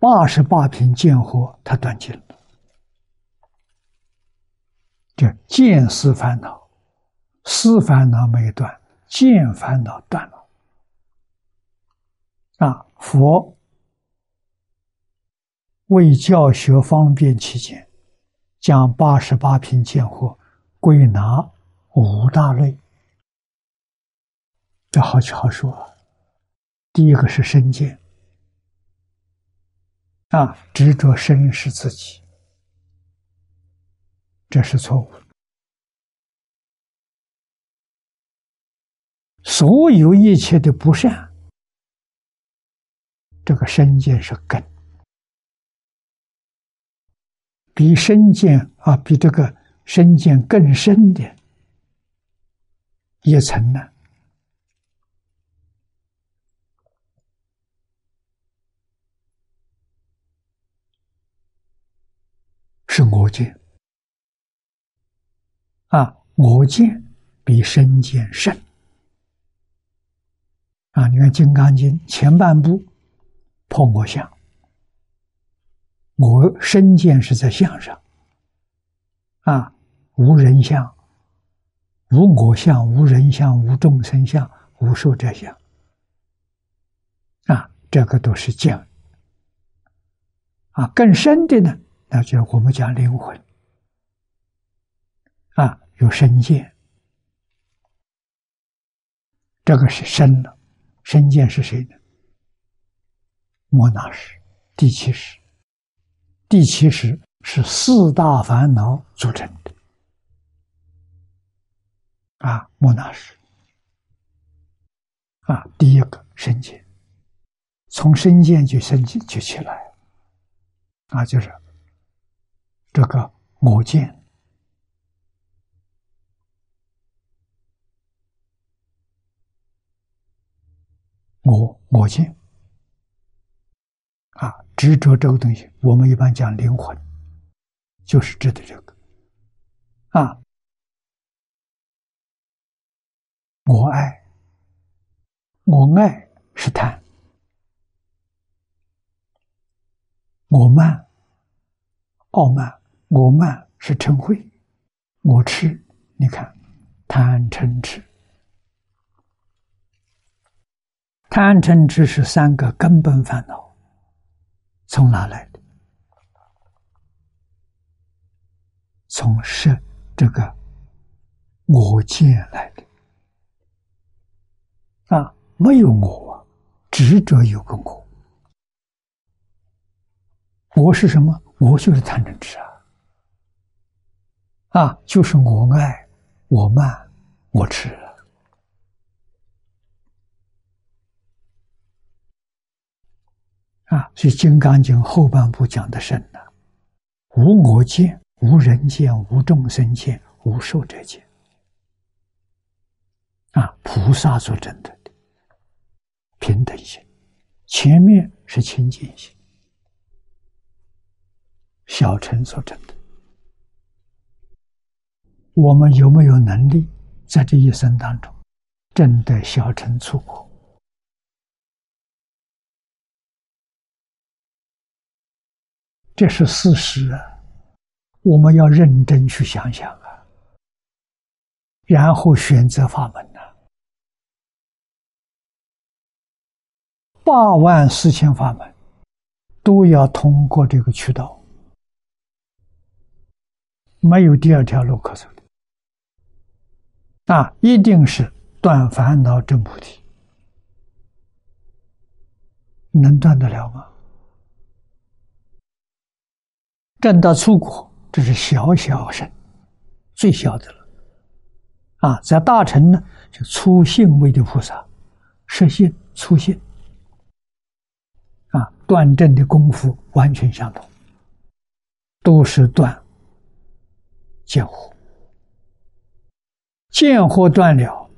八十八品见惑，他断尽了，叫见思烦恼。思烦恼没断，见烦恼断了。啊，佛为教学方便起见，将八十八品见惑归纳五大类。这好好说。第一个是身见，啊，执着身是自己，这是错误。所有一切的不善，这个身见是根，比身见啊，比这个身见更深的一层呢，是我见。啊，我见比身见深。啊，你看《金刚经》前半部破我相，我身见是在相上，啊，无人相，无我相，无人相，无众生相，无寿者相，啊，这个都是见。啊，更深的呢，那就我们讲灵魂，啊，有身见，这个是深了。身见是谁呢？莫那识，第七识。第七识是四大烦恼组成的。啊，莫那识。啊，第一个身见，从身见就升起就起来。啊，就是这个我见。我我见，执着这个东西，我们一般讲灵魂，就是指的这个啊。我爱，我爱是贪；我慢，傲慢，我慢是嗔恚；我痴，你看贪嗔痴。贪嗔痴是三个根本烦恼，从哪来的？从是这个我见来的啊！没有我啊，执着有个我，我是什么？我就是贪嗔痴啊！啊，就是我爱，我慢，我痴。啊，所以《金刚经》后半部讲的深了，无我见，无人见，无众生见，无寿者见。啊，菩萨所证得的平等心，前面是清净心，小乘所证的。我们有没有能力在这一生当中证得小乘出果？这是事实啊，我们要认真去想想啊，然后选择法门呐。八万四千法门，都要通过这个渠道，没有第二条路可走的。啊，一定是断烦恼真菩提，能断得了吗？正到出果，这是小小圣，最小的了。啊，在大乘呢，就初信位的菩萨，实信、初信，啊，断证的功夫完全相同，都是断见惑。见惑断了，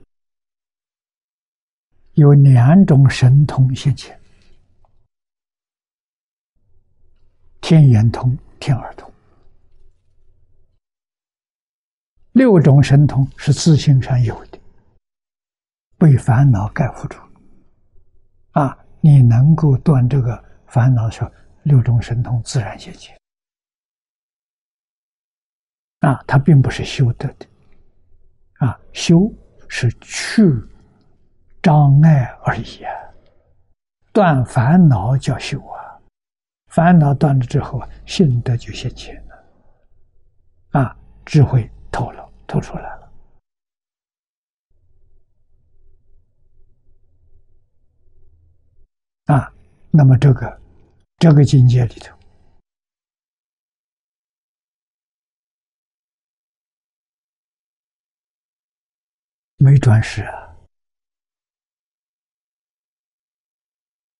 有两种神通现前：天眼通、听耳通。六种神通是自性上有的，被烦恼盖覆住。啊，你能够断这个烦恼，时候，六种神通自然现前。啊，它并不是修得的。啊，修是去障碍而已啊，断烦恼叫修啊，烦恼断了之后啊，心得就现前了，啊，智慧透了，透出来了，啊，那么这个这个境界里头。没转世啊，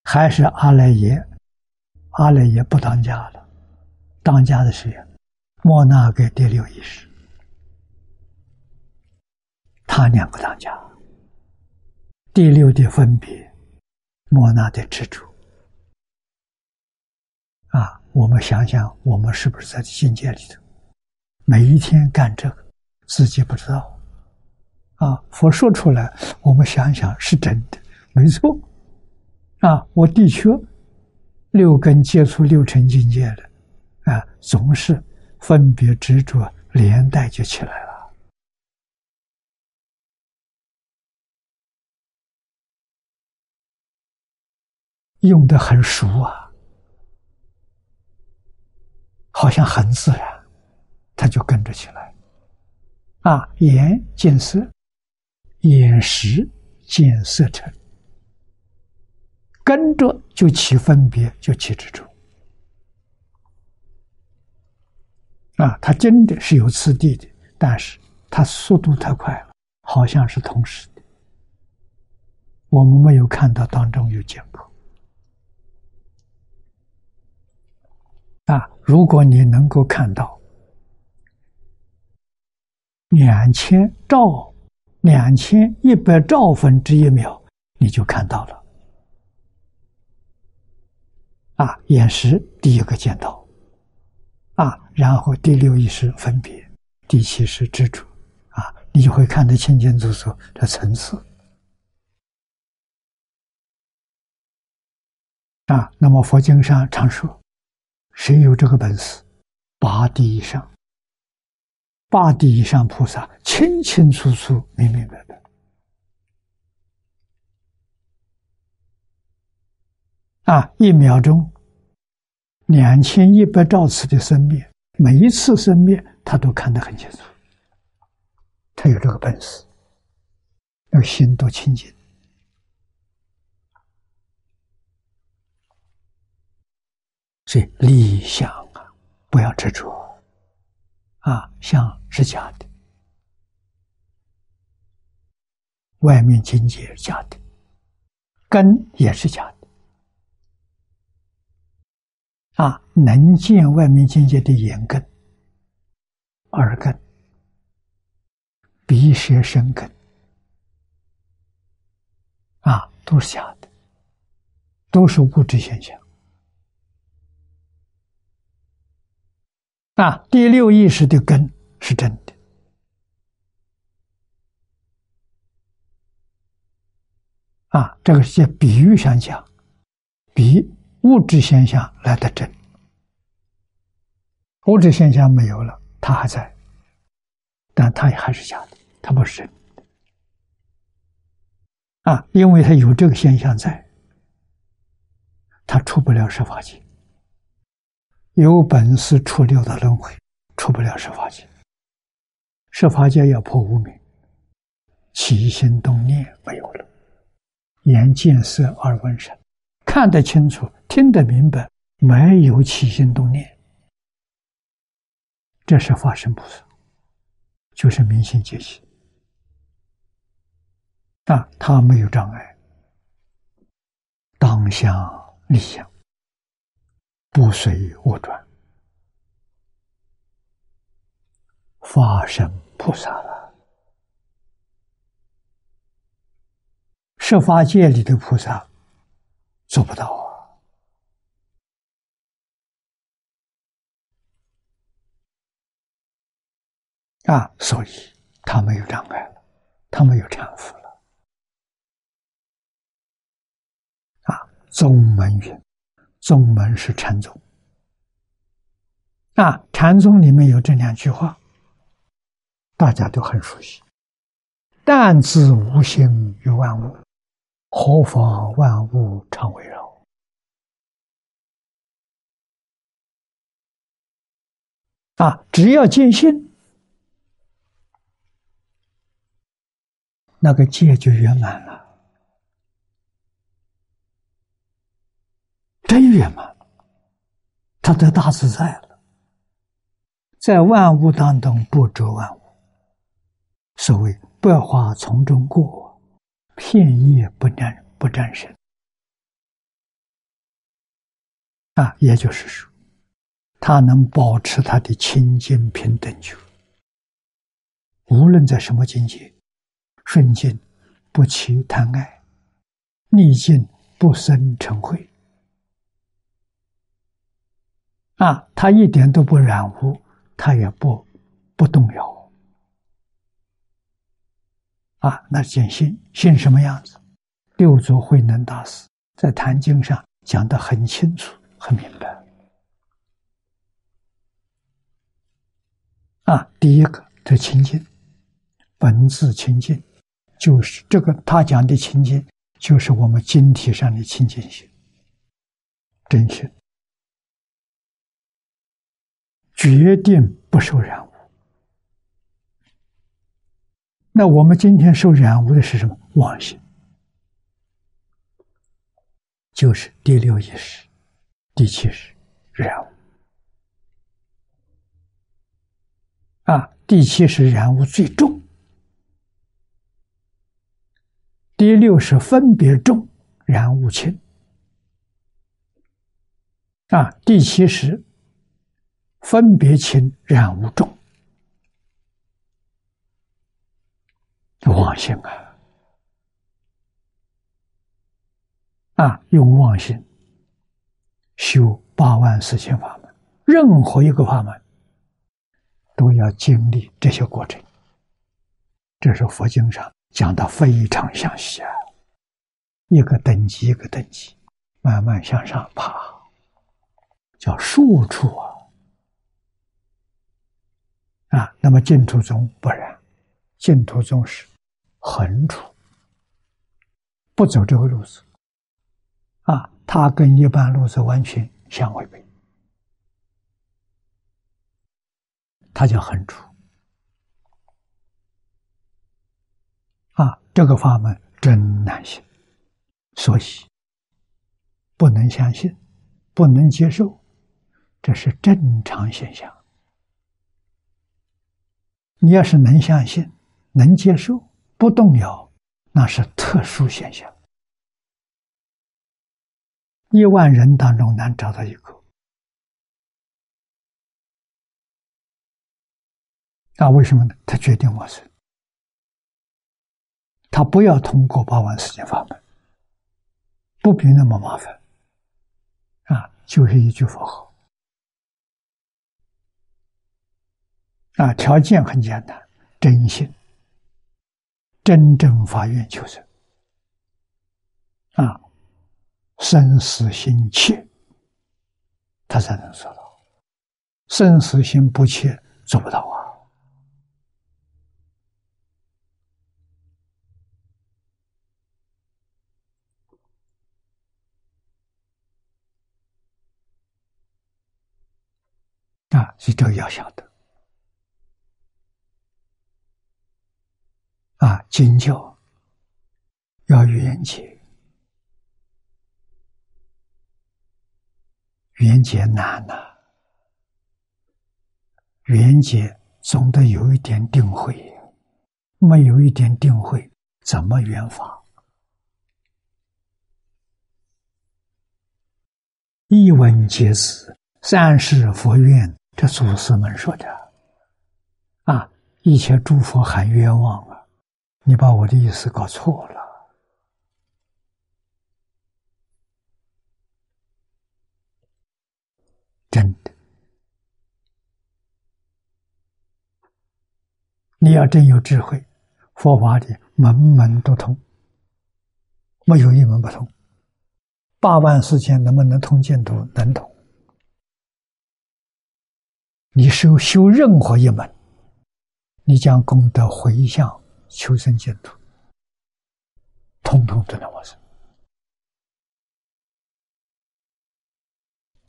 还是阿赖耶？阿赖耶不当家了，当家的是莫那给第六意识，他两个当家。第六的分别，莫那的执着。啊，我们想想，我们是不是在境界里头，每一天干这个，自己不知道。啊，佛说出来，我们想想是真的，没错。啊，我的确六根接触六尘境界了，啊，总是分别执着连带就起来了，用的很熟啊，好像很自然，他就跟着起来。啊，眼见色。眼识见色尘，跟着就起分别，就起执着。啊，它真的是有次第的，但是它速度太快了，好像是同时的。我们没有看到当中有间隔。啊，如果你能够看到两千兆。两千一百兆分之一秒，你就看到了。啊，眼识第一个见到，啊，然后第六意识分别，第七是知足，啊，你就会看得清清楚楚的层次。啊，那么佛经上常说，谁有这个本事，八地以上。八地以上菩萨清清楚楚、明明白白啊！一秒钟两千一百兆次的生灭，每一次生灭他都看得很清楚。他有这个本事，要心多清净，所以理想啊，不要执着。啊，相是假的，外面境界是假的，根也是假的。啊，能见外面境界的眼根、耳根、鼻舌身根，啊，都是假的，都是物质现象。啊，第六意识的根是真的。啊，这个是比喻上讲，比物质现象来的真。物质现象没有了，它还在，但它也还是假的，它不是真的。啊，因为它有这个现象在，它出不了十法界。有本事出六道轮回，出不了十法界。十法界要破无明，起心动念没有了，眼见色而闻声，看得清楚，听得明白，没有起心动念，这是法身菩萨，就是明心见性。啊，他没有障碍，当下立相，不随我转，法身菩萨了。十法界里的菩萨做不到啊！啊，所以他没有障碍了，他没有搀扶了。啊，宗门云，宗门是禅宗。啊，禅宗里面有这两句话，大家都很熟悉：“但自无心于万物。”何妨万物常围绕？啊，只要见性，那个戒就圆满了，真圆满，他得大自在了，在万物当中不着万物。所谓百花丛中过。片叶不沾不沾身。啊，也就是说，他能保持他的清净平等觉，无论在什么境界，顺境不起贪爱，逆境不生嗔恚。啊，他一点都不染污，他也不不动摇。啊，那见信信什么样子？六祖慧能大师在《坛经》上讲的很清楚、很明白。啊，第一个，这清净，本自清净，就是这个他讲的清净，就是我们经体上的清净性、真性，决定不受染污。那我们今天受染污的是什么？妄心，就是第六意识、第七识染污。啊，第七识染污最重，第六是分别重，染污轻。啊，第七识分别轻，染污重。妄心啊！啊，用妄心修八万四千法门，任何一个法门都要经历这些过程。这是佛经上讲的非常详细啊，一个等级一个等级，慢慢向上爬，叫数处啊。啊，那么净土宗不然，净土宗是。横处不走这个路子啊，他跟一般路子完全相违背。他叫横处啊，这个法门真难行，所以不能相信，不能接受，这是正常现象。你要是能相信，能接受。不动摇，那是特殊现象。一万人当中难找到一个。那为什么呢？他决定我是，他不要通过八万四千法门，不比那么麻烦。啊，就是一句佛号。啊，条件很简单，真心。真正发愿求生。啊，生死心切，他才能做到；生死心不切，做不到啊。啊，所以这个要晓得啊，经教要圆结，圆结难呐，圆结总得有一点定慧，没有一点定慧，怎么圆法？一文解字，三世佛愿。这祖师们说的啊，一切诸佛喊冤枉啊！你把我的意思搞错了，真的。你要真有智慧，佛法的门门都通，没有一门不通。八万四千能不能通净土？能通。你修修任何一门，你将功德回向求生净土，通通都能往生。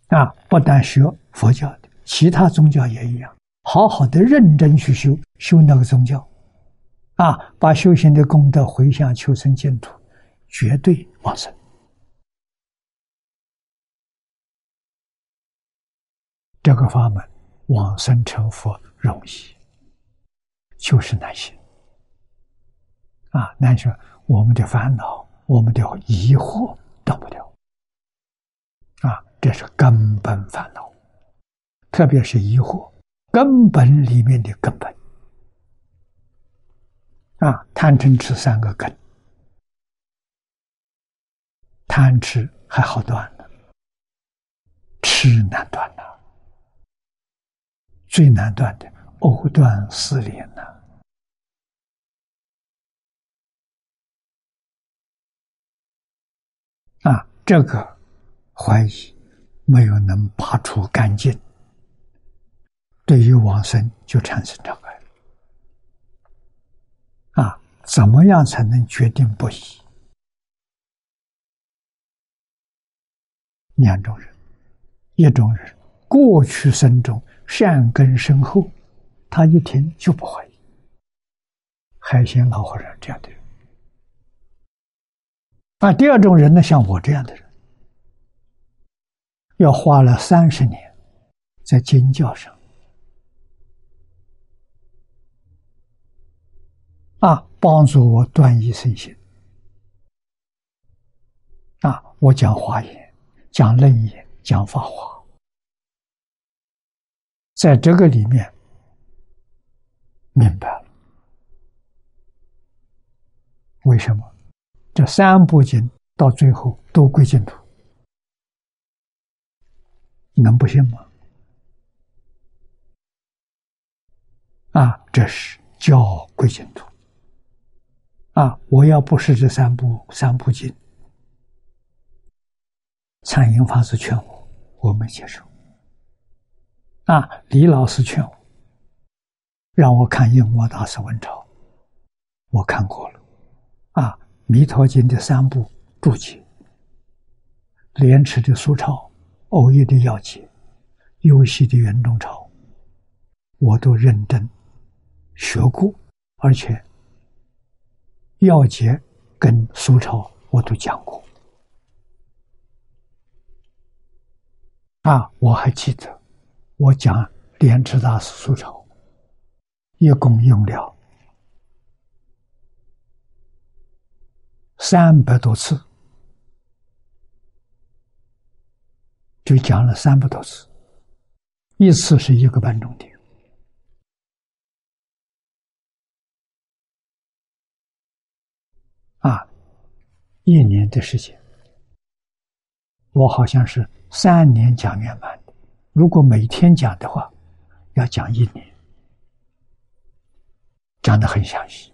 啊，不但学佛教的，其他宗教也一样，好好的认真去修修那个宗教，啊，把修行的功德回向求生净土，绝对往生。这个法门。往生成佛容易，就是难行啊！难说我们的烦恼，我们的疑惑断不掉啊！这是根本烦恼，特别是疑惑，根本里面的根本啊！贪嗔痴三个根，贪吃还好断了，吃难断呐。最难断的藕断丝连呐！啊，这个怀疑没有能拔除干净，对于往生就产生障碍。啊，怎么样才能决定不移？两种人，一种人过去生中。善根深厚，他一听就不怀疑。海鲜老和尚这样的人，啊，第二种人呢，像我这样的人，要花了三十年在经教上，啊，帮助我断疑生信。啊，我讲华严，讲楞严，讲法华。在这个里面，明白了为什么这三部经到最后都归净土？能不信吗？啊，这是教归净土。啊，我要不是这三部三部经，禅营法师劝我，我没接受。啊！李老师劝我，让我看《印摩大师文钞》，我看过了。《弥陀经》的三部注解，莲池的苏钞，欧耶的要解，游戏的圆中钞，我都认真学过，而且要解跟苏钞我都讲过。啊，我还记得。我讲莲池大师素钞，一共用了三百多次，就讲了三百多次，一次是一个半钟点，啊，一年的时间，我好像是三年讲圆满的。如果每天讲的话，要讲一年，讲的很详细，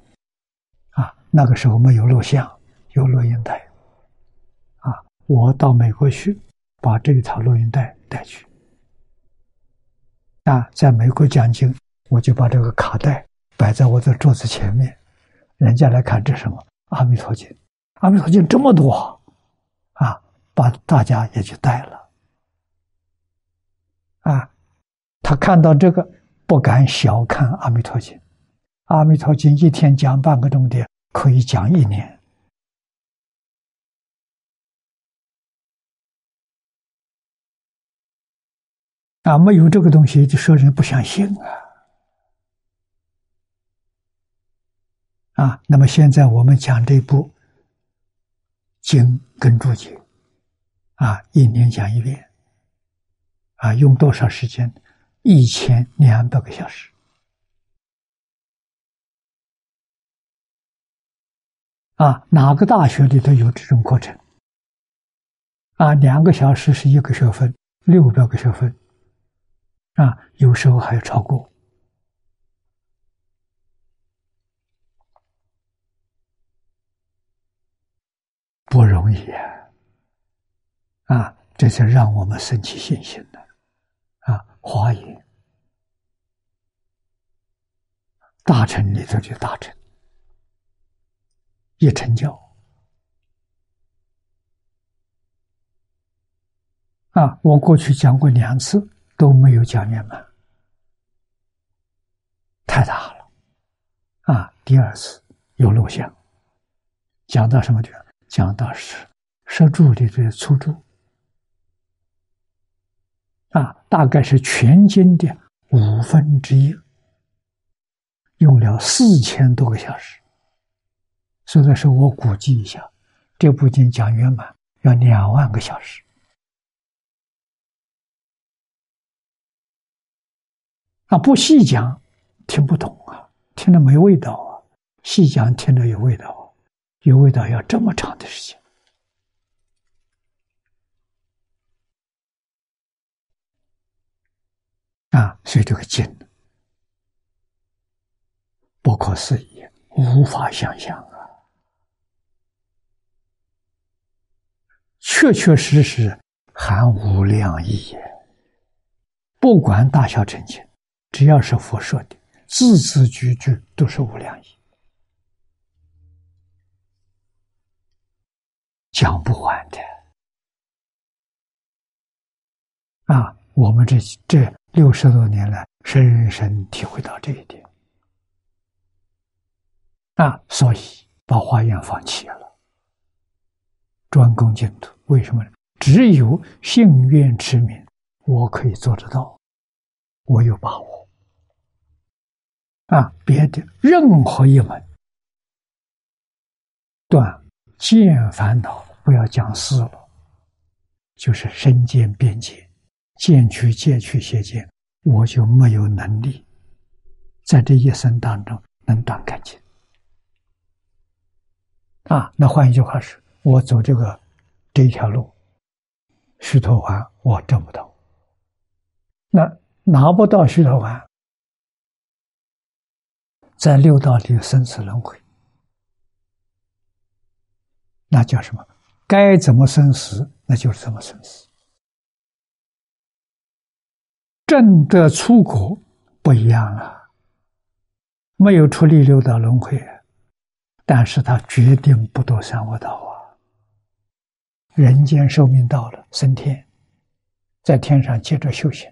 啊，那个时候没有录像，有录音带，啊，我到美国去，把这一套录音带带去，啊，在美国讲经，我就把这个卡带摆在我的桌子前面，人家来看这什么《阿弥陀经》，《阿弥陀经》这么多，啊，把大家也就带了。啊，他看到这个，不敢小看《阿弥陀经》。《阿弥陀经》一天讲半个钟点，可以讲一年。啊，没有这个东西，就说人不相信啊！啊，那么现在我们讲这部经跟注解，啊，一年讲一遍，啊，用多少时间？一千两百个小时。啊，哪个大学里头有这种课程？啊，两个小时是一个学分，六百个学分。啊，有时候还要超过，不容易啊！啊，这才让我们升起信心的啊！华严大臣里头就大臣，一成教啊！我过去讲过两次。都没有讲圆满，太大了，啊！第二次有录像，讲到什么地方？讲到是摄柱里的粗柱，啊，大概是全经的五分之一，用了四千多个小时。所以说我估计一下，这部经讲圆满要两万个小时。啊，不细讲，听不懂啊，听着没味道啊；细讲，听着有味道，有味道要这么长的时间啊！所以这个经不可思议，无法想象啊，确确实实含无量义，不管大小成就。只要是佛说的，字字句句都是无量义，讲不完的。啊，我们这这六十多年来，深深体会到这一点。啊，所以把华严放弃了，专攻净土。为什么呢？只有信愿持名，我可以做得到，我有把握。啊，别的任何一门断见烦恼，不要讲思了，就是身见边界，见取见取邪见，我就没有能力在这一生当中能断干净。啊，那换一句话是，我走这个这一条路，须陀洹我挣不到，那拿不到须陀洹。在六道里生死轮回，那叫什么？该怎么生死，那就是怎么生死。正的出国不一样啊，没有出离六道轮回，但是他决定不堕三恶道啊。人间寿命到了，升天，在天上接着修行；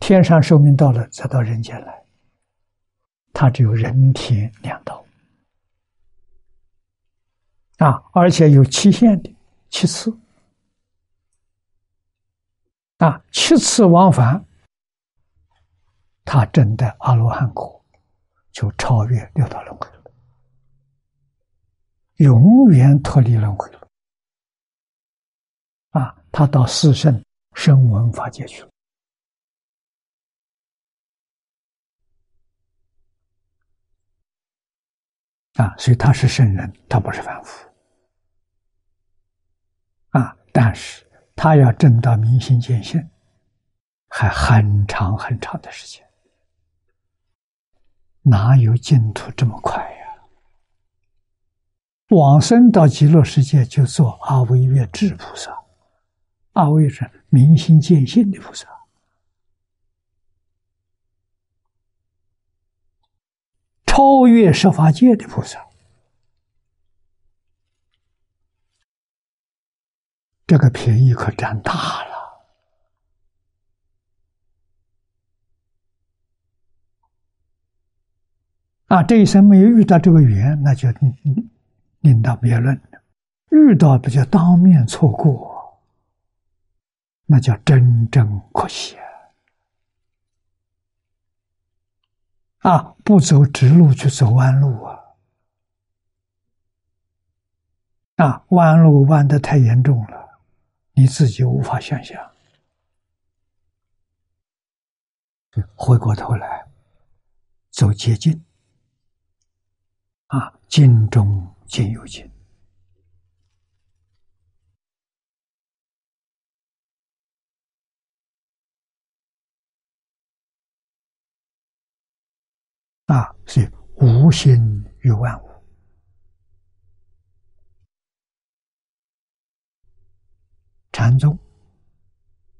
天上寿命到了，再到人间来。它只有人天两道啊，而且有期限的七次啊，七次往返，他证得阿罗汉果，就超越六道轮回了，永远脱离轮回了啊！他到四圣声闻法界去了。啊，所以他是圣人，他不是凡夫。啊，但是他要证到明心见性，还很长很长的时间。哪有净土这么快呀？往生到极乐世界就做阿惟越智菩萨，阿惟是明心见性的菩萨。超越十法界的菩萨。这个便宜可占大了。啊这一生没有遇到这个缘那就另当别论遇到不就当面错过那叫真正可惜啊！不走直路去走弯路啊！啊，弯路弯的太严重了，你自己无法想象。回过头来走捷径。啊，尽中尽有尽。啊，是无心于万物，禅宗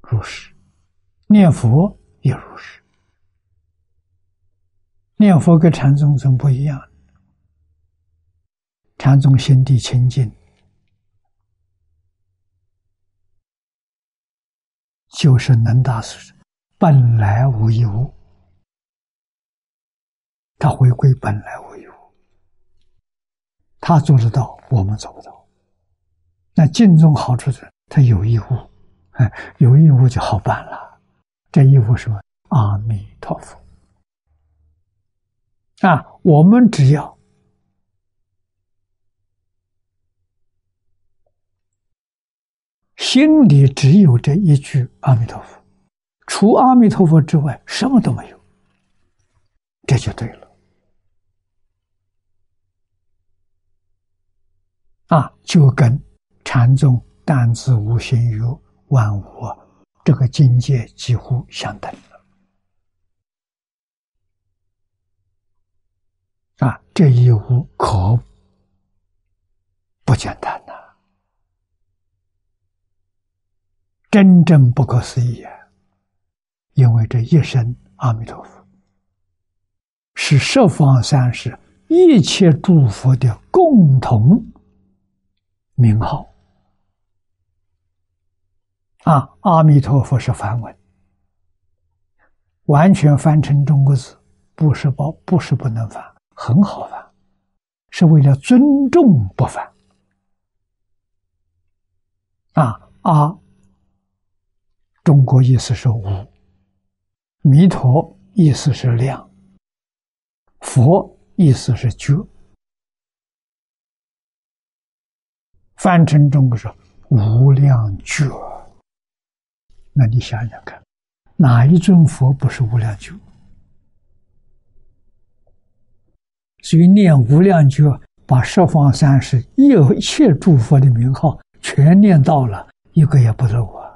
如是，念佛也如是。念佛跟禅宗怎么不一样？禅宗心地清净，就是能大师本来无一物，他回归本来无一物，他做得到，我们做不到。那净宗好处是，他有一物，哎，有一物就好办了。这一物什么？阿弥陀佛。啊，我们只要。心里只有这一句阿弥陀佛，除阿弥陀佛之外什么都没有，这就对了。啊，就跟禅宗但自无心于万物这个境界几乎相等了。啊，这一无可不简单呐。真正不可思议啊！因为这一生阿弥陀佛是十方三世一切诸佛的共同名号啊！阿弥陀佛是梵文，完全翻成中国字不是不不是不能翻，很好翻，是为了尊重不翻啊啊！中国意思是无，弥陀意思是量，佛意思是觉。翻成中国说无量觉，那你想想看，哪一尊佛不是无量觉？所以念无量觉，把十方三世一切诸佛的名号全念到了，一个也不漏啊。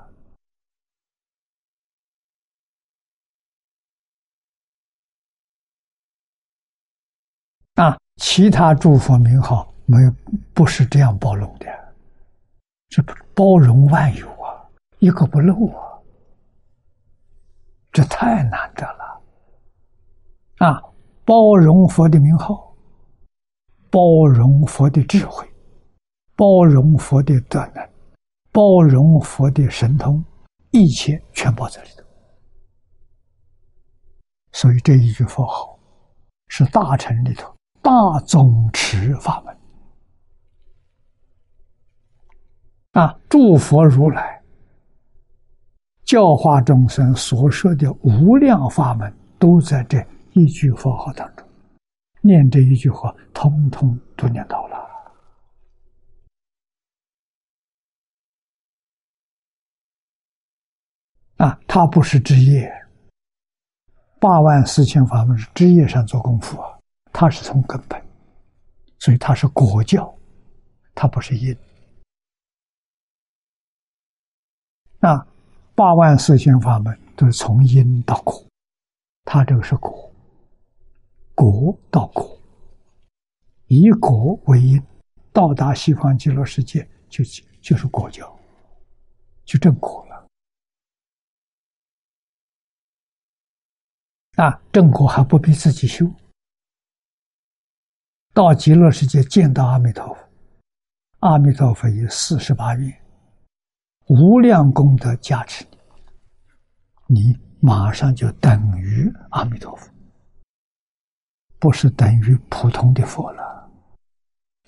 啊，其他诸佛名号没有，不是这样包容的，这包容万有啊，一个不漏啊，这太难得了。啊，包容佛的名号，包容佛的智慧，包容佛的德能，包容佛的神通，一切全包在里头。所以这一句佛号是大乘里头。大宗持法门啊，诸佛如来教化众生所说的无量法门，都在这一句佛号当中。念这一句话，通通都念到了啊！他不是枝叶，八万四千法门是枝叶上做功夫啊。它是从根本，所以它是果教，它不是因。那八万四千法门都是从因到果，它这个是果，果到果，以果为因，到达西方极乐世界就就是果教，就正果了。啊，正果还不必自己修。到极乐世界见到阿弥陀佛，阿弥陀佛有四十八愿无量功德加持你，你马上就等于阿弥陀佛，不是等于普通的佛了，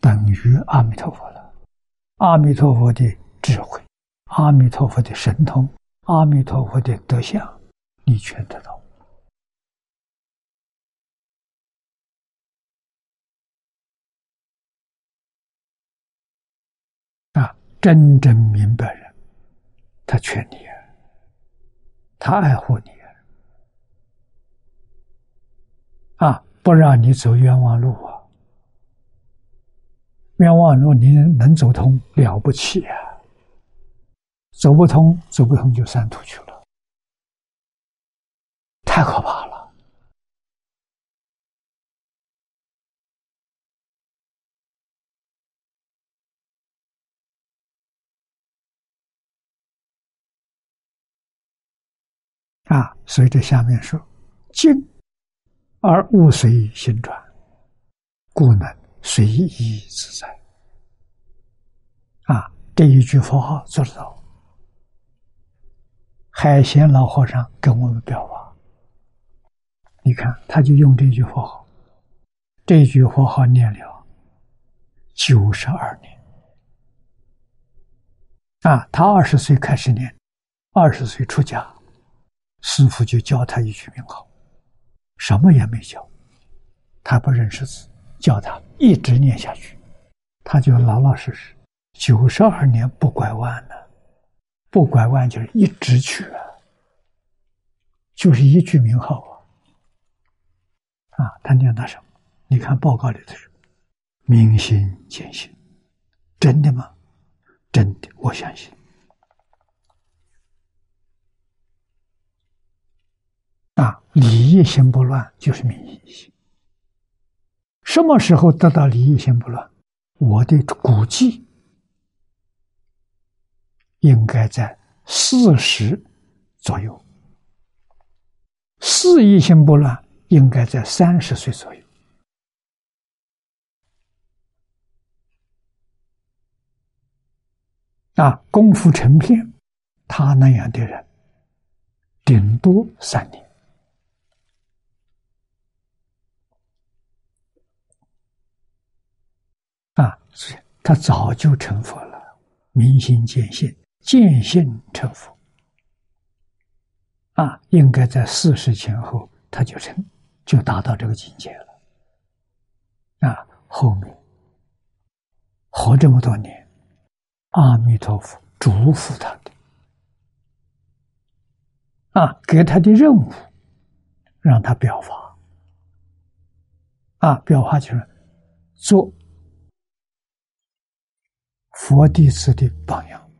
等于阿弥陀佛了。阿弥陀佛的智慧，阿弥陀佛的神通，阿弥陀佛的德相，你全得到。啊，真正明白人，他劝你啊，他爱护你。啊！不让你走冤枉路啊！冤枉路你能走通了不起啊！走不通，走不通就三途去了，太可怕了！所以这下面说，静。而物随心转，故能随意自在。啊，这一句佛号做得到。海贤老和尚跟我们表法，你看他就用这句佛号，这句佛号念了九十二年。啊，他二十岁开始念，二十岁出家，师傅就教他一句名号。什么也没教，他不认识字，叫他一直念下去，他就老老实实，九十二年不拐弯了，不拐弯就是一直去啊，就是一句名号啊，啊，他念的什么？你看报告里头说明心见性，真的吗？真的，我相信。啊，礼义心不乱就是明心。什么时候得到礼义心不乱？我的估计应该在四十左右。四义心不乱应该在三十岁左右。啊，功夫成片，他那样的人，顶多三年。啊，是他早就成佛了，明心见性，见性成佛。啊，应该在四十前后他就成，就达到这个境界了。啊，后面活这么多年，阿弥陀佛嘱咐他的，啊，给他的任务，让他表法。啊，表法就是做。佛弟子的榜样，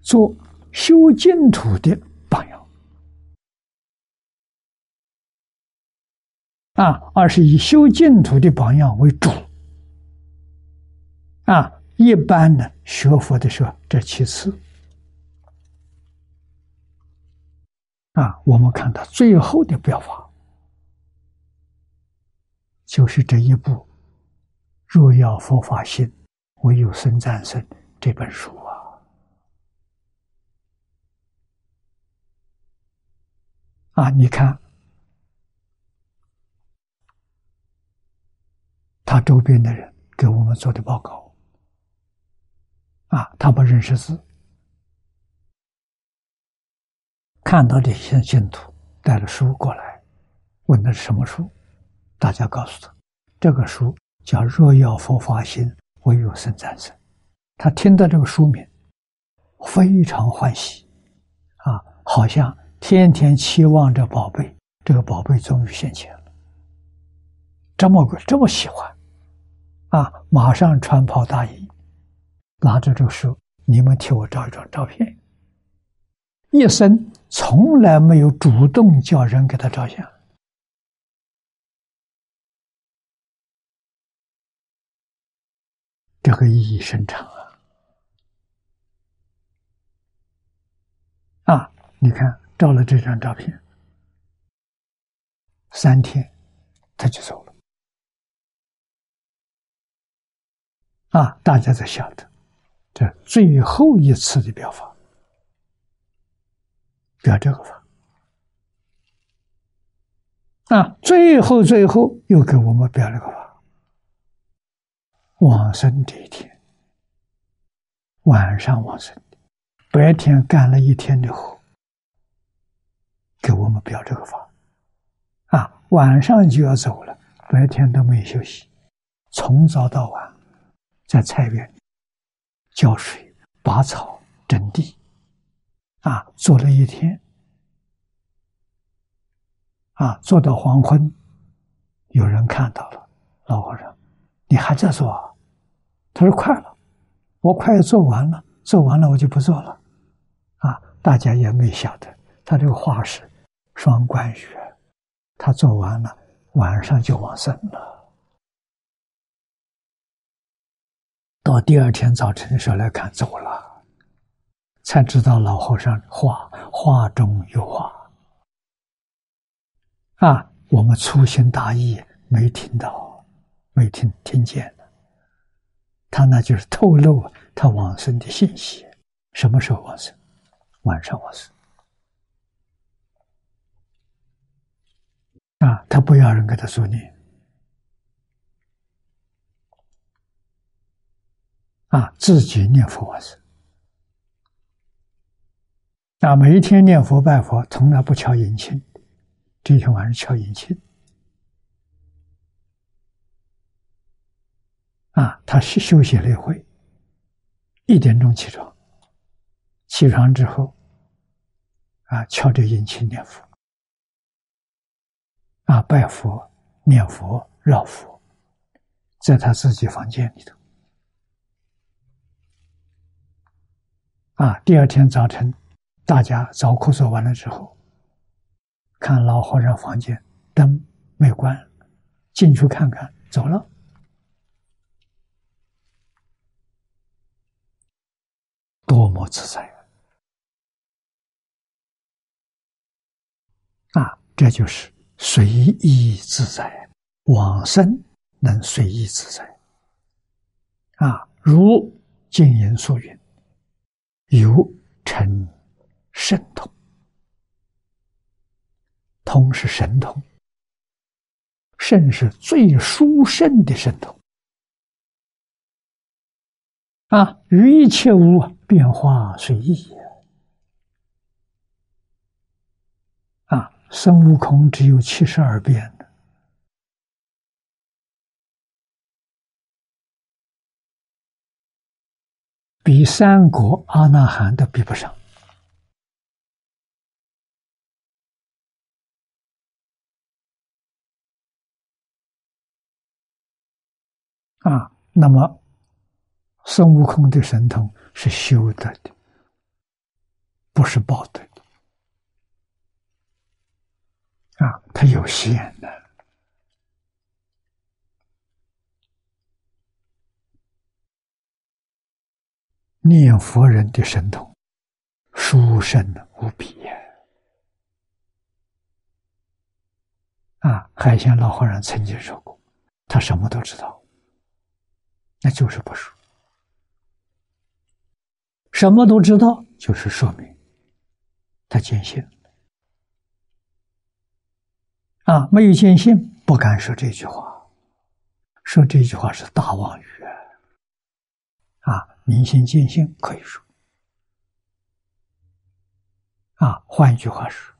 做修净土的榜样啊，而是以修净土的榜样为主啊。一般的学佛的时候，这其次啊。我们看到最后的表法，就是这一部《若要佛法心》。唯有孙战胜这本书啊，啊，你看他周边的人给我们做的报告，啊，他不认识字，看到这些信徒带了书过来，问的是什么书？大家告诉他，这个书叫《若要佛法心》。唯有生战胜，他听到这个书名，非常欢喜，啊，好像天天期望着宝贝，这个宝贝终于现前了，这么个这么喜欢，啊，马上穿袍大衣，拿着这个书，你们替我照一张照片，一生从来没有主动叫人给他照相。这个意义深长啊！啊，你看照了这张照片，三天他就走了。啊，大家才晓得，这最后一次的表法，表这个法。啊，最后最后又给我们表了个法，往生这一天，晚上往生，白天干了一天的活，给我们表这个法，啊，晚上就要走了，白天都没有休息，从早到晚在菜园浇水、拔草、整地，啊，做了一天。啊，做到黄昏，有人看到了，老和尚，你还在做？他说快了，我快要做完了，做完了我就不做了。啊，大家也没晓得，他这个话是双关语，他做完了，晚上就往生了。到第二天早晨的时候来看，走了，才知道老和尚话话中有话。啊，我们粗心大意没听到，没听听见他那就是透露他往生的信息。什么时候往生？晚上往生。啊，他不要人给他说念。啊，自己念佛往生。啊，每一天念佛拜佛，从来不敲引磬。这天晚上敲引磬，啊，他是休息了一会，一点钟起床，起床之后，啊，敲着引磬念佛，啊，拜佛、念佛、绕佛，在他自己房间里头，啊，第二天早晨，大家早课做完了之后。看老和尚房间灯没关，进去看看，走了，多么自在啊！这就是随意自在，往生能随意自在啊！如经言所云，有成神通。通是神通，甚是最殊胜的神通啊！与一切物变化随意啊！孙悟空只有七十二变，比三国阿那含都比不上。啊，那么孙悟空的神通是修得的，不是报得的。啊，他有限的。念佛人的神通殊胜无比呀！啊，海鲜老和尚曾经说过，他什么都知道。那就是不说，什么都知道，就是说明他坚信啊，没有坚信，不敢说这句话。说这句话是大妄语啊！明心见性可以说啊。换一句话说，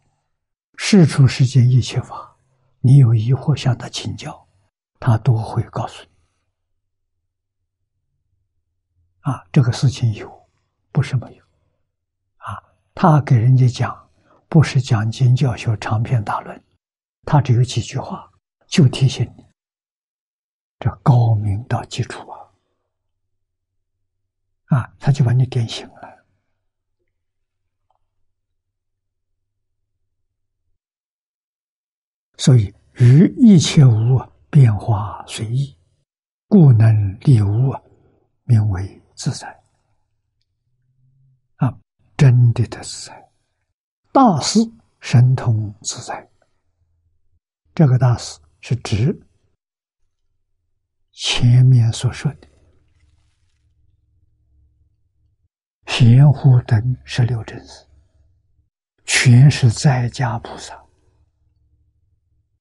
事出世间一切法，你有疑惑向他请教，他都会告诉你。啊，这个事情有，不是没有。啊，他给人家讲，不是讲经教学长篇大论，他只有几句话，就提醒你，这高明到基础啊！啊，他就把你点醒了。所以，于一切无变化随意，故能立物，名为。自在，真的的自在，大师神通自在。这个大师是指前面所说的。贤护等十六真士，全是在家菩萨。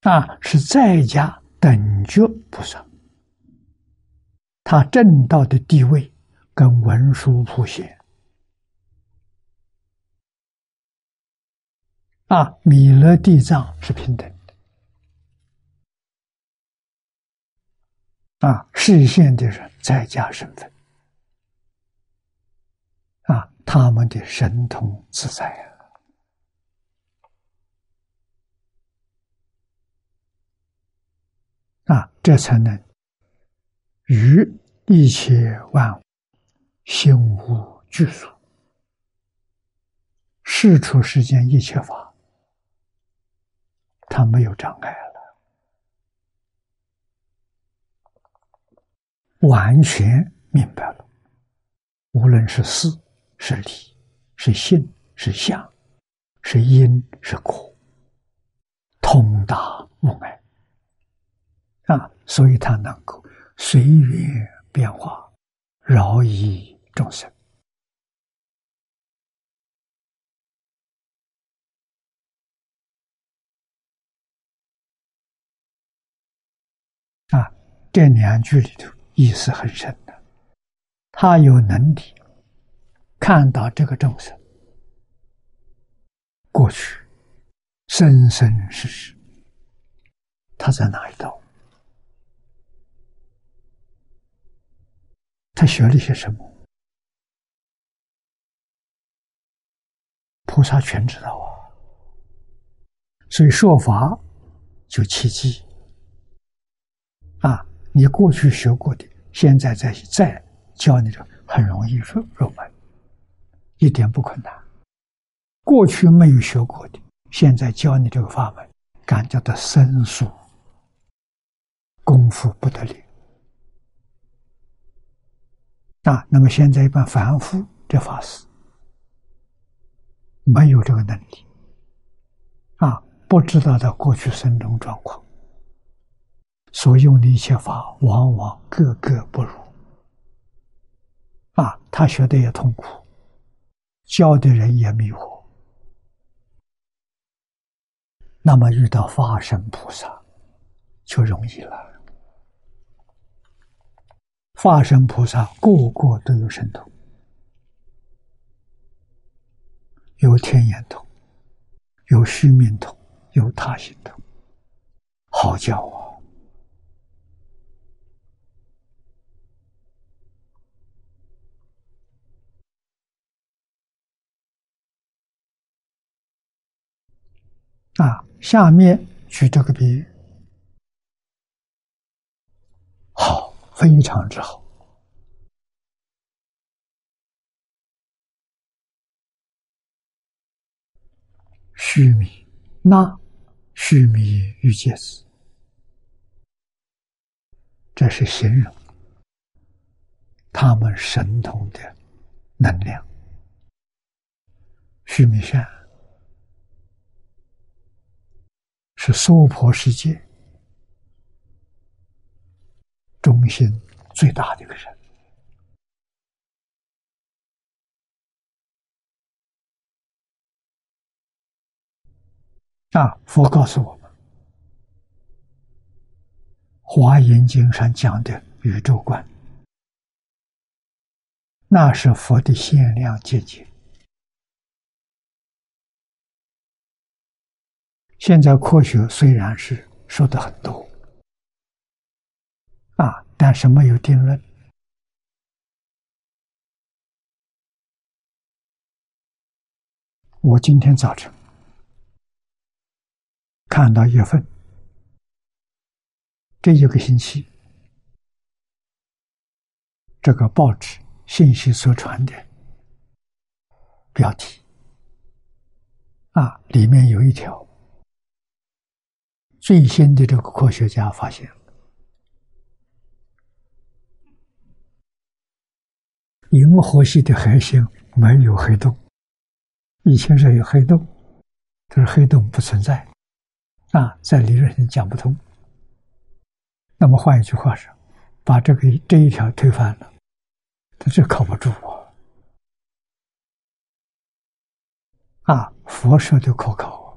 啊，是在家等觉菩萨，他正道的地位跟文殊普贤啊，弥勒地藏是平等的啊，视线的人在家身份啊，他们的神通自在啊。啊，这才能与一切万物心无拘束，事出世间一切法，他没有障碍了，完全明白了。无论是事是理，是性是相，是因是果，通达无碍。啊，所以他能够随缘变化，饶益众生。这两句里头意思很深的，他有能力看到这个众生过去生生世世，他在哪一道？他学了些什么？菩萨全知道啊，所以说法就契机啊！你过去学过的，现在再再教你的，很容易入入门，一点不困难。过去没有学过的，现在教你这个法门，感觉到生疏，功夫不得了。啊，那么现在一般凡夫的法师没有这个能力，啊，不知道他过去生中状况，所用的一切法往往个个不如，啊，他学的也痛苦，教的人也迷惑，那么遇到法身菩萨就容易了。化身菩萨个个都有神通，有天眼通，有虚命通，有他心通，好教啊！啊，下面举这个比喻。好非常之好。须弥那须弥玉戒子，这是形容他们神通的能量。须弥山是娑婆世界。中心最大的一个人啊！佛告诉我们，《华严经》上讲的宇宙观，那是佛的限量境界。现在科学虽然是说的很多。啊！但是没有定论。我今天早晨看到一份这一个星期这个报纸信息所传的标题啊，里面有一条最新的这个科学家发现。银河系的核心没有黑洞，以前是有黑洞，但是黑洞不存在，啊，在理论上讲不通。那么换一句话说，把这个这一条推翻了，他这靠不住啊！啊，佛说的可靠。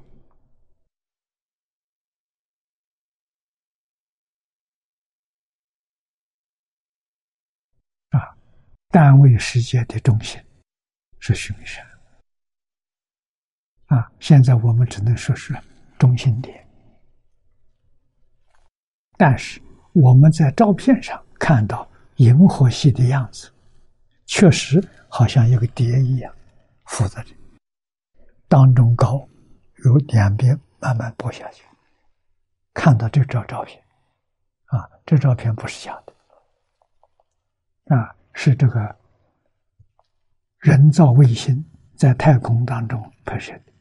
单位世界的中心是须弥山啊。现在我们只能说是中心点，但是我们在照片上看到银河系的样子，确实好像一个碟一样浮在这，当中高，由两边慢慢剥下去，看到这张照片啊，这照片不是假的。啊，是这个人造卫星在太空当中拍摄的。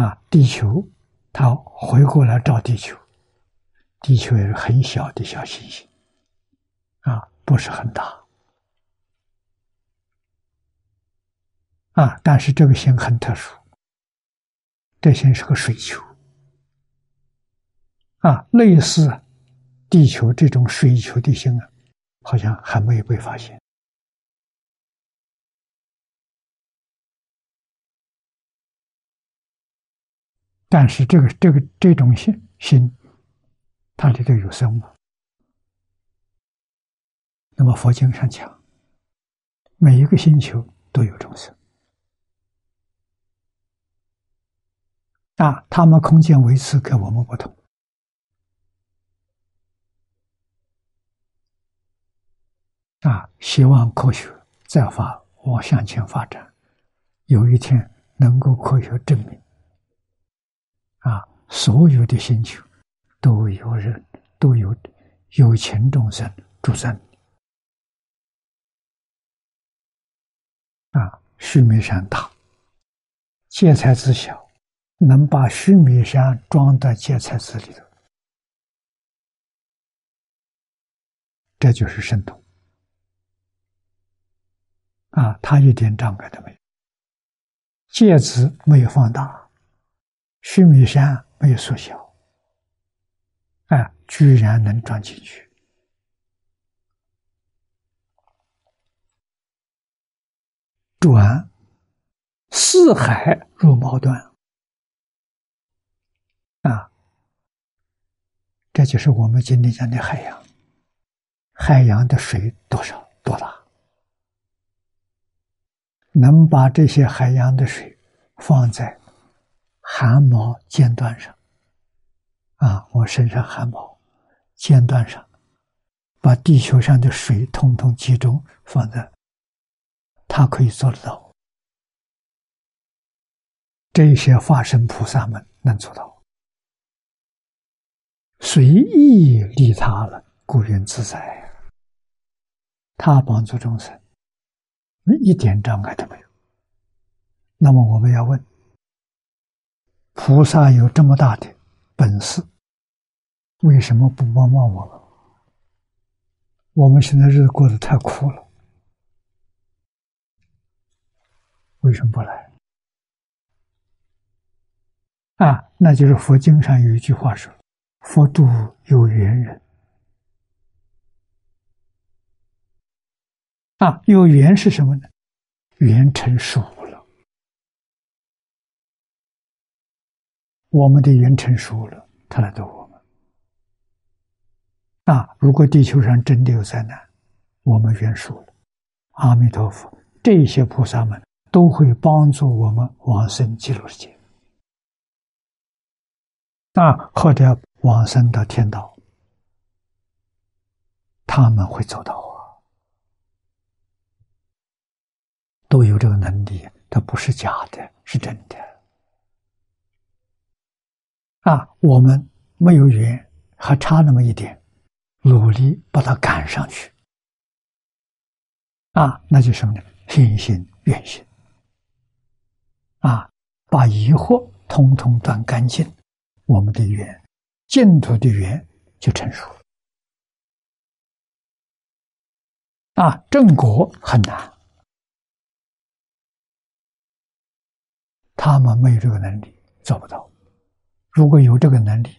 啊，地球它回过来照地球，地球也是很小的小行星，啊，不是很大。啊，但是这个星很特殊，这星是个水球，啊，类似。地球这种水球地星啊，好像还没有被发现。但是这个这个这种星星，它里头有生物。那么佛经上讲，每一个星球都有众生，啊，他们空间维持跟我们不同。啊，希望科学再发往向前发展，有一天能够科学证明，啊，所有的星球都有人都有有情众生住生。啊，须弥山大，芥菜籽小，能把须弥山装在芥菜籽里头，这就是神通。啊，他一点障碍都没有，戒指没有放大，须弥山没有缩小，哎，居然能装进去，转四海入毛端，啊，这就是我们今天讲的海洋，海洋的水多少？多大？能把这些海洋的水放在汗毛尖端上，啊，我身上汗毛尖端上，把地球上的水统统集中放在，它可以做得到。这些化身菩萨们能做到，随意利他了，故人自在。他帮助众生。一点障碍都没有。那么我们要问：菩萨有这么大的本事，为什么不帮帮我们？我们现在日子过得太苦了，为什么不来？啊，那就是佛经上有一句话说：“佛度有缘人。”啊，有缘是什么呢？缘成熟了，我们的缘成熟了，他来度我们。啊，如果地球上真的有灾难，我们缘熟了，阿弥陀佛，这些菩萨们都会帮助我们往生极乐世界，啊，或者往生到天道，他们会走到。都有这个能力，它不是假的，是真的。啊，我们没有缘，还差那么一点，努力把它赶上去。啊，那就什么呢？信心、愿心。啊，把疑惑通通断干净，我们的缘，净土的缘就成熟了。啊，正果很难。他们没有这个能力，做不到。如果有这个能力，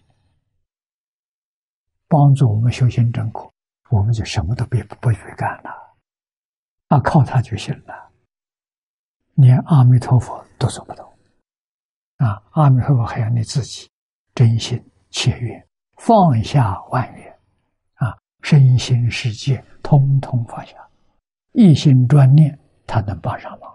帮助我们修行正果，我们就什么都别不去干了，啊，靠他就行了。连阿弥陀佛都做不到，啊，阿弥陀佛还要你自己真心切愿，放下万缘，啊，身心世界通通放下，一心专念，他能帮上忙。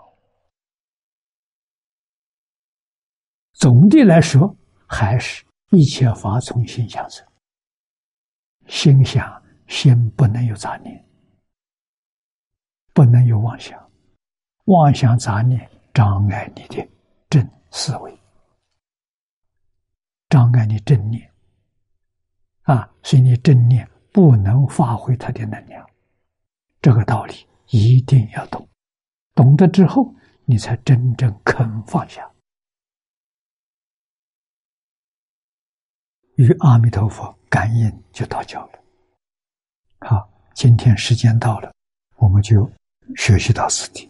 总的来说，还是一切法从心想生。心想，心不能有杂念，不能有妄想，妄想杂念障碍你的正思维，障碍你正念。啊，所以你正念不能发挥它的能量，这个道理一定要懂。懂得之后，你才真正肯放下，与阿弥陀佛感应就到家了。好，今天时间到了，我们就学习到此地。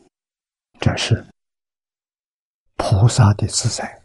这是菩萨的自在。